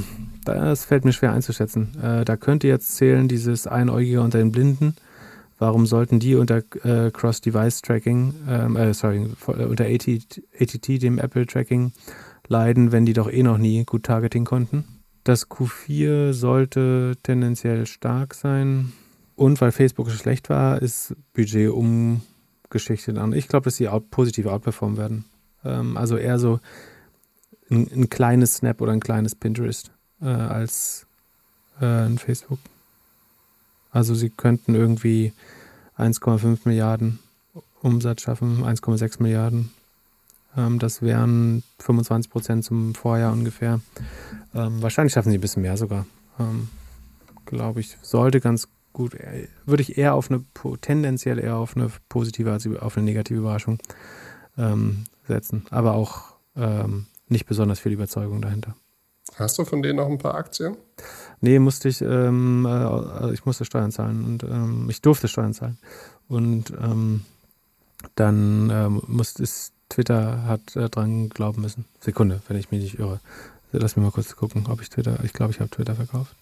Das fällt mir schwer einzuschätzen. Äh, da könnte jetzt zählen dieses Einäugige unter den Blinden. Warum sollten die unter äh, Cross-Device-Tracking, ähm, äh, sorry, äh, unter ATT, ATT, dem Apple-Tracking, leiden, wenn die doch eh noch nie gut Targeting konnten? Das Q4 sollte tendenziell stark sein. Und weil Facebook schlecht war, ist Budget umgeschichtet an. Ich glaube, dass sie out, positiv outperformen werden. Ähm, also eher so ein, ein, kleines Snap oder ein kleines Pinterest äh, als äh, ein Facebook. Also sie könnten irgendwie 1,5 Milliarden Umsatz schaffen, 1,6 Milliarden. Ähm, das wären 25 Prozent zum Vorjahr ungefähr. Ähm, wahrscheinlich schaffen sie ein bisschen mehr sogar. Ähm, Glaube ich, sollte ganz gut, äh, würde ich eher auf eine, tendenziell eher auf eine positive als auf eine negative Überraschung ähm, setzen. Aber auch ähm, nicht besonders viel Überzeugung dahinter. Hast du von denen noch ein paar Aktien? Nee, musste ich, ähm, äh, ich musste Steuern zahlen und ähm, ich durfte Steuern zahlen. Und ähm, dann ähm, musste es, Twitter hat äh, dran glauben müssen. Sekunde, wenn ich mich nicht irre. Lass mich mal kurz gucken, ob ich Twitter, ich glaube, ich habe Twitter verkauft.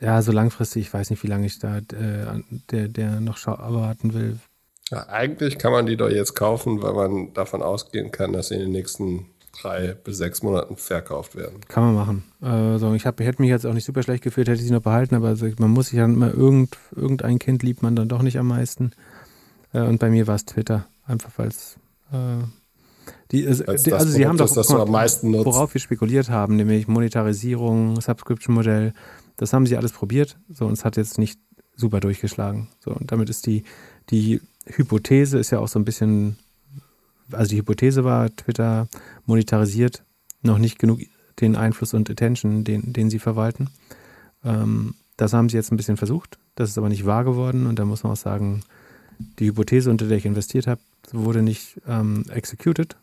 Ja, so langfristig, ich weiß nicht, wie lange ich da, äh, der, der noch erwarten will. Ja, eigentlich kann man die doch jetzt kaufen, weil man davon ausgehen kann, dass in den nächsten drei bis sechs Monaten verkauft werden. Kann man machen. Also ich, hab, ich hätte mich jetzt auch nicht super schlecht gefühlt, hätte ich sie noch behalten, aber also man muss sich ja immer irgend, irgendein Kind liebt man dann doch nicht am meisten. Äh, und bei mir war es Twitter, einfach weil es äh, die, also, die, also sie haben doch, das am meisten nutzt. worauf wir spekuliert haben, nämlich Monetarisierung, Subscription-Modell, das haben sie alles probiert, so und es hat jetzt nicht super durchgeschlagen. So und damit ist die die Hypothese ist ja auch so ein bisschen also die Hypothese war, Twitter monetarisiert noch nicht genug den Einfluss und Attention, den, den sie verwalten. Ähm, das haben sie jetzt ein bisschen versucht. Das ist aber nicht wahr geworden. Und da muss man auch sagen, die Hypothese, unter der ich investiert habe, wurde nicht ähm, executed.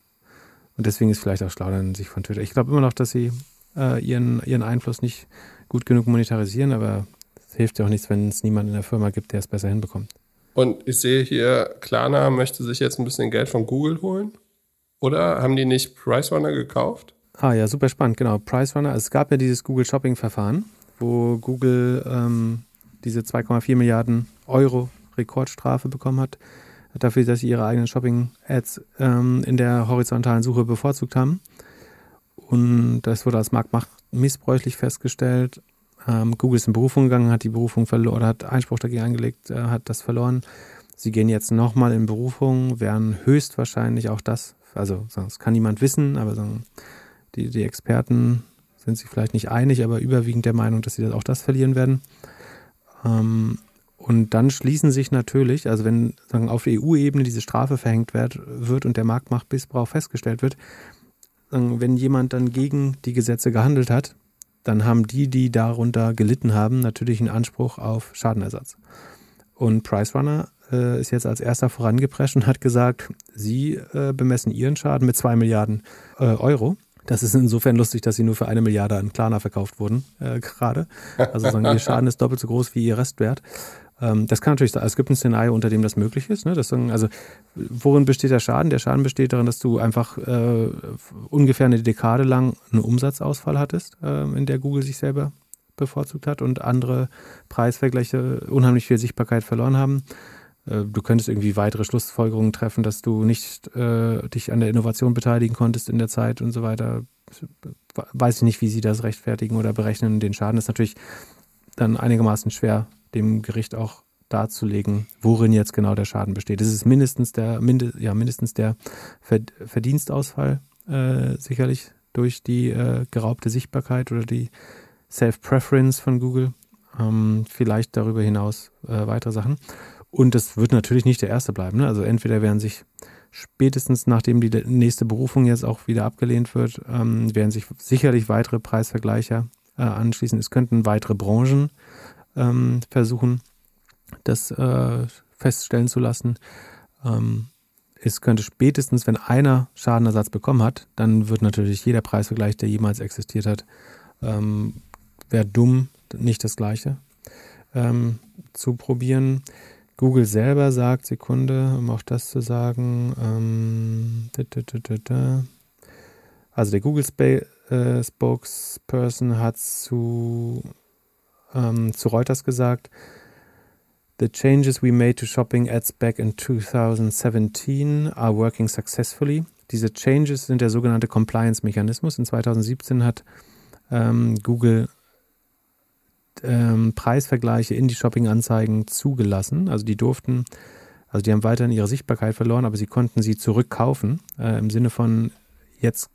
Und deswegen ist vielleicht auch schlau dann sich von Twitter. Ich glaube immer noch, dass sie äh, ihren, ihren Einfluss nicht gut genug monetarisieren, aber es hilft ja auch nichts, wenn es niemanden in der Firma gibt, der es besser hinbekommt. Und ich sehe hier, Klarna möchte sich jetzt ein bisschen Geld von Google holen. Oder haben die nicht Pricerunner gekauft? Ah ja, super spannend, genau. Price Runner. Es gab ja dieses Google Shopping Verfahren, wo Google ähm, diese 2,4 Milliarden Euro Rekordstrafe bekommen hat, dafür, dass sie ihre eigenen Shopping-Ads ähm, in der horizontalen Suche bevorzugt haben. Und das wurde als Marktmacht missbräuchlich festgestellt. Ähm, Google ist in Berufung gegangen, hat die Berufung verloren hat Einspruch dagegen eingelegt, äh, hat das verloren. Sie gehen jetzt nochmal in Berufung, werden höchstwahrscheinlich auch das, also das kann niemand wissen, aber die, die Experten sind sich vielleicht nicht einig, aber überwiegend der Meinung, dass sie das, auch das verlieren werden. Ähm, und dann schließen sich natürlich, also wenn sagen, auf EU-Ebene diese Strafe verhängt wird, wird und der Marktmachtmissbrauch festgestellt wird, wenn jemand dann gegen die Gesetze gehandelt hat, dann haben die, die darunter gelitten haben, natürlich einen Anspruch auf Schadenersatz. Und PriceRunner äh, ist jetzt als erster vorangeprescht und hat gesagt, sie äh, bemessen ihren Schaden mit zwei Milliarden äh, Euro. Das ist insofern lustig, dass sie nur für eine Milliarde an Klarna verkauft wurden, äh, gerade. Also sagen, ihr Schaden ist doppelt so groß wie ihr Restwert. Ähm, das kann natürlich sein. Es gibt ein Szenario, unter dem das möglich ist. Ne? Das, also, worin besteht der Schaden? Der Schaden besteht darin, dass du einfach äh, ungefähr eine Dekade lang einen Umsatzausfall hattest, äh, in der Google sich selber bevorzugt hat und andere Preisvergleiche unheimlich viel Sichtbarkeit verloren haben. Äh, du könntest irgendwie weitere Schlussfolgerungen treffen, dass du nicht äh, dich an der Innovation beteiligen konntest in der Zeit und so weiter. Weiß ich nicht, wie sie das rechtfertigen oder berechnen. Den Schaden ist natürlich dann einigermaßen schwer dem Gericht auch darzulegen, worin jetzt genau der Schaden besteht. Es ist mindestens der, minde, ja, mindestens der Verdienstausfall äh, sicherlich durch die äh, geraubte Sichtbarkeit oder die Self-Preference von Google. Ähm, vielleicht darüber hinaus äh, weitere Sachen. Und das wird natürlich nicht der erste bleiben. Ne? Also entweder werden sich spätestens nachdem die nächste Berufung jetzt auch wieder abgelehnt wird, ähm, werden sich sicherlich weitere Preisvergleiche äh, anschließen. Es könnten weitere Branchen ähm, versuchen, das äh, feststellen zu lassen. Ähm, es könnte spätestens, wenn einer Schadenersatz bekommen hat, dann wird natürlich jeder Preisvergleich, der jemals existiert hat, ähm, wäre dumm, nicht das Gleiche ähm, zu probieren. Google selber sagt, Sekunde, um auch das zu sagen, ähm, da, da, da, also der Google Sp äh, Spokesperson hat zu ähm, zu Reuters gesagt, The changes we made to shopping ads back in 2017 are working successfully. Diese Changes sind der sogenannte Compliance-Mechanismus. In 2017 hat ähm, Google ähm, Preisvergleiche in die Shopping-Anzeigen zugelassen. Also die durften, also die haben weiterhin ihre Sichtbarkeit verloren, aber sie konnten sie zurückkaufen. Äh, Im Sinne von jetzt,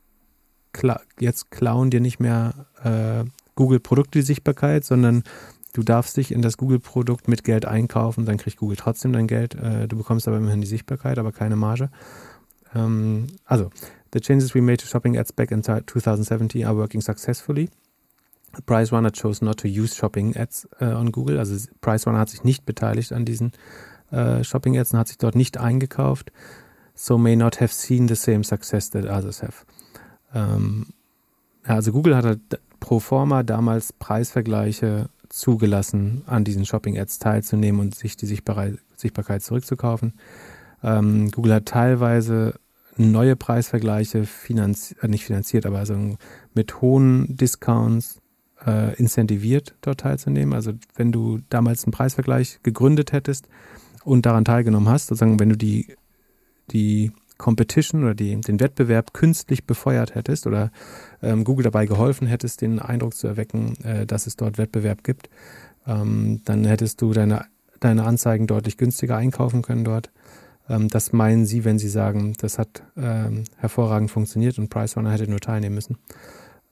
kla jetzt klauen dir nicht mehr äh, Google-Produkt die Sichtbarkeit, sondern du darfst dich in das Google-Produkt mit Geld einkaufen, dann kriegt Google trotzdem dein Geld. Äh, du bekommst aber immerhin die Sichtbarkeit, aber keine Marge. Ähm, also, the changes we made to shopping ads back in 2017 are working successfully. PriceRunner chose not to use shopping ads äh, on Google. Also PriceRunner hat sich nicht beteiligt an diesen äh, Shopping Ads und hat sich dort nicht eingekauft. So may not have seen the same success that others have. Ähm, also Google hat halt pro forma damals Preisvergleiche zugelassen, an diesen Shopping-Ads teilzunehmen und sich die Sichtbarkeit zurückzukaufen. Ähm, Google hat teilweise neue Preisvergleiche finanzi äh, nicht finanziert, aber also mit hohen Discounts äh, incentiviert, dort teilzunehmen. Also wenn du damals einen Preisvergleich gegründet hättest und daran teilgenommen hast, sozusagen wenn du die, die Competition oder die, den Wettbewerb künstlich befeuert hättest oder ähm, Google dabei geholfen hättest, den Eindruck zu erwecken, äh, dass es dort Wettbewerb gibt, ähm, dann hättest du deine, deine Anzeigen deutlich günstiger einkaufen können dort. Ähm, das meinen sie, wenn sie sagen, das hat ähm, hervorragend funktioniert und PriceRunner hätte nur teilnehmen müssen.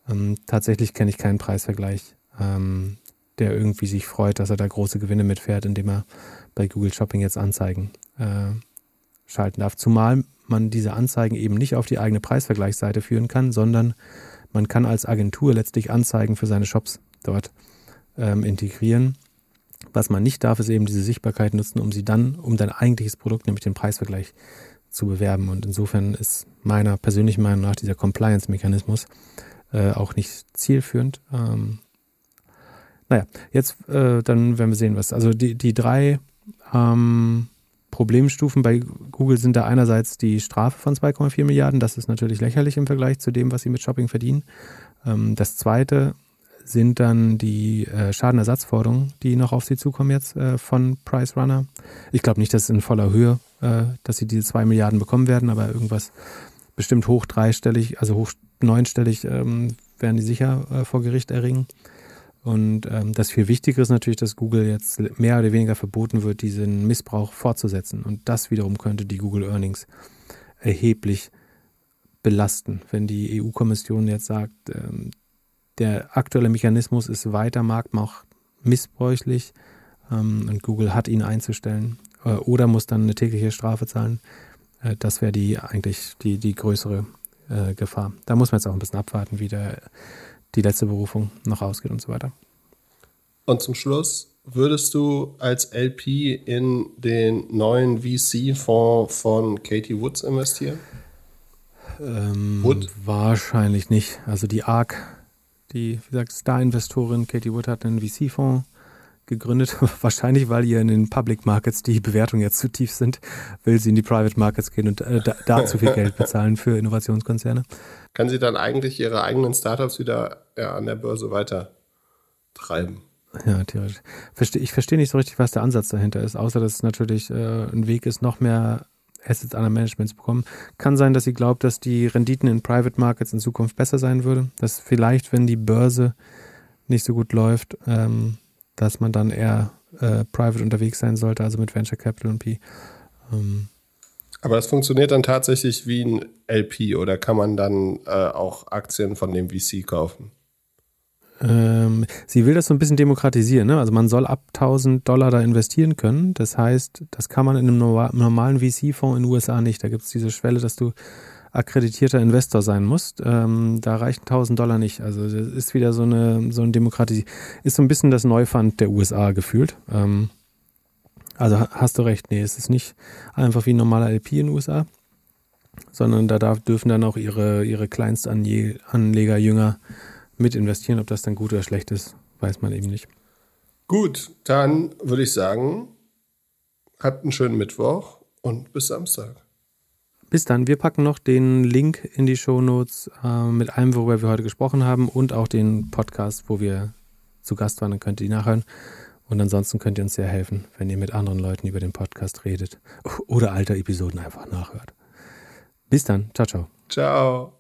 Ähm, tatsächlich kenne ich keinen Preisvergleich, ähm, der irgendwie sich freut, dass er da große Gewinne mitfährt, indem er bei Google Shopping jetzt Anzeigen äh, schalten darf. Zumal man diese Anzeigen eben nicht auf die eigene Preisvergleichsseite führen kann, sondern man kann als Agentur letztlich Anzeigen für seine Shops dort ähm, integrieren. Was man nicht darf, ist eben diese Sichtbarkeit nutzen, um sie dann, um dein eigentliches Produkt, nämlich den Preisvergleich, zu bewerben. Und insofern ist meiner persönlichen Meinung nach dieser Compliance-Mechanismus äh, auch nicht zielführend. Ähm, naja, jetzt äh, dann werden wir sehen, was. Also die, die drei ähm, Problemstufen bei Google sind da einerseits die Strafe von 2,4 Milliarden. Das ist natürlich lächerlich im Vergleich zu dem, was sie mit Shopping verdienen. Ähm, das zweite sind dann die äh, Schadenersatzforderungen, die noch auf sie zukommen jetzt äh, von Price Runner. Ich glaube nicht, dass in voller Höhe, äh, dass sie diese 2 Milliarden bekommen werden, aber irgendwas bestimmt hoch dreistellig, also hoch neunstellig ähm, werden die sicher vor Gericht erringen. Und ähm, das viel Wichtigere ist natürlich, dass Google jetzt mehr oder weniger verboten wird, diesen Missbrauch fortzusetzen. Und das wiederum könnte die Google Earnings erheblich belasten, wenn die EU-Kommission jetzt sagt, ähm, der aktuelle Mechanismus ist weiter marktmacht missbräuchlich ähm, und Google hat ihn einzustellen äh, oder muss dann eine tägliche Strafe zahlen. Äh, das wäre die eigentlich die, die größere äh, Gefahr. Da muss man jetzt auch ein bisschen abwarten, wie der die letzte Berufung noch ausgeht und so weiter. Und zum Schluss, würdest du als LP in den neuen VC-Fonds von Katie Woods investieren? Ähm, Wood? Wahrscheinlich nicht. Also die ARK, die, wie gesagt, Star-Investorin Katie Wood hat einen VC-Fonds gegründet. Wahrscheinlich, weil ihr in den Public Markets die Bewertungen jetzt zu tief sind, will sie in die Private Markets gehen und äh, da, da zu viel Geld bezahlen für Innovationskonzerne kann sie dann eigentlich ihre eigenen Startups wieder ja, an der Börse weiter treiben. Ja, theoretisch. Ich verstehe nicht so richtig, was der Ansatz dahinter ist, außer dass es natürlich äh, ein Weg ist, noch mehr Assets an der Management zu bekommen. Kann sein, dass sie glaubt, dass die Renditen in Private Markets in Zukunft besser sein würde. Dass vielleicht, wenn die Börse nicht so gut läuft, ähm, dass man dann eher äh, private unterwegs sein sollte, also mit Venture Capital und P. Ähm, aber das funktioniert dann tatsächlich wie ein LP oder kann man dann äh, auch Aktien von dem VC kaufen? Ähm, sie will das so ein bisschen demokratisieren. Ne? Also man soll ab 1000 Dollar da investieren können. Das heißt, das kann man in einem normalen VC-Fonds in den USA nicht. Da gibt es diese Schwelle, dass du akkreditierter Investor sein musst. Ähm, da reichen 1000 Dollar nicht. Also das ist wieder so eine, so eine Demokratie. Ist so ein bisschen das Neufund der USA gefühlt. Ähm, also hast du recht, nee, es ist nicht einfach wie ein normaler LP in den USA, sondern da darf, dürfen dann auch ihre, ihre Kleinstanleger, Jünger mit investieren. Ob das dann gut oder schlecht ist, weiß man eben nicht. Gut, dann würde ich sagen, habt einen schönen Mittwoch und bis Samstag. Bis dann. Wir packen noch den Link in die Shownotes äh, mit allem, worüber wir heute gesprochen haben und auch den Podcast, wo wir zu Gast waren. Dann könnt ihr die nachhören. Und ansonsten könnt ihr uns sehr helfen, wenn ihr mit anderen Leuten über den Podcast redet oder alte Episoden einfach nachhört. Bis dann. Ciao, ciao. Ciao.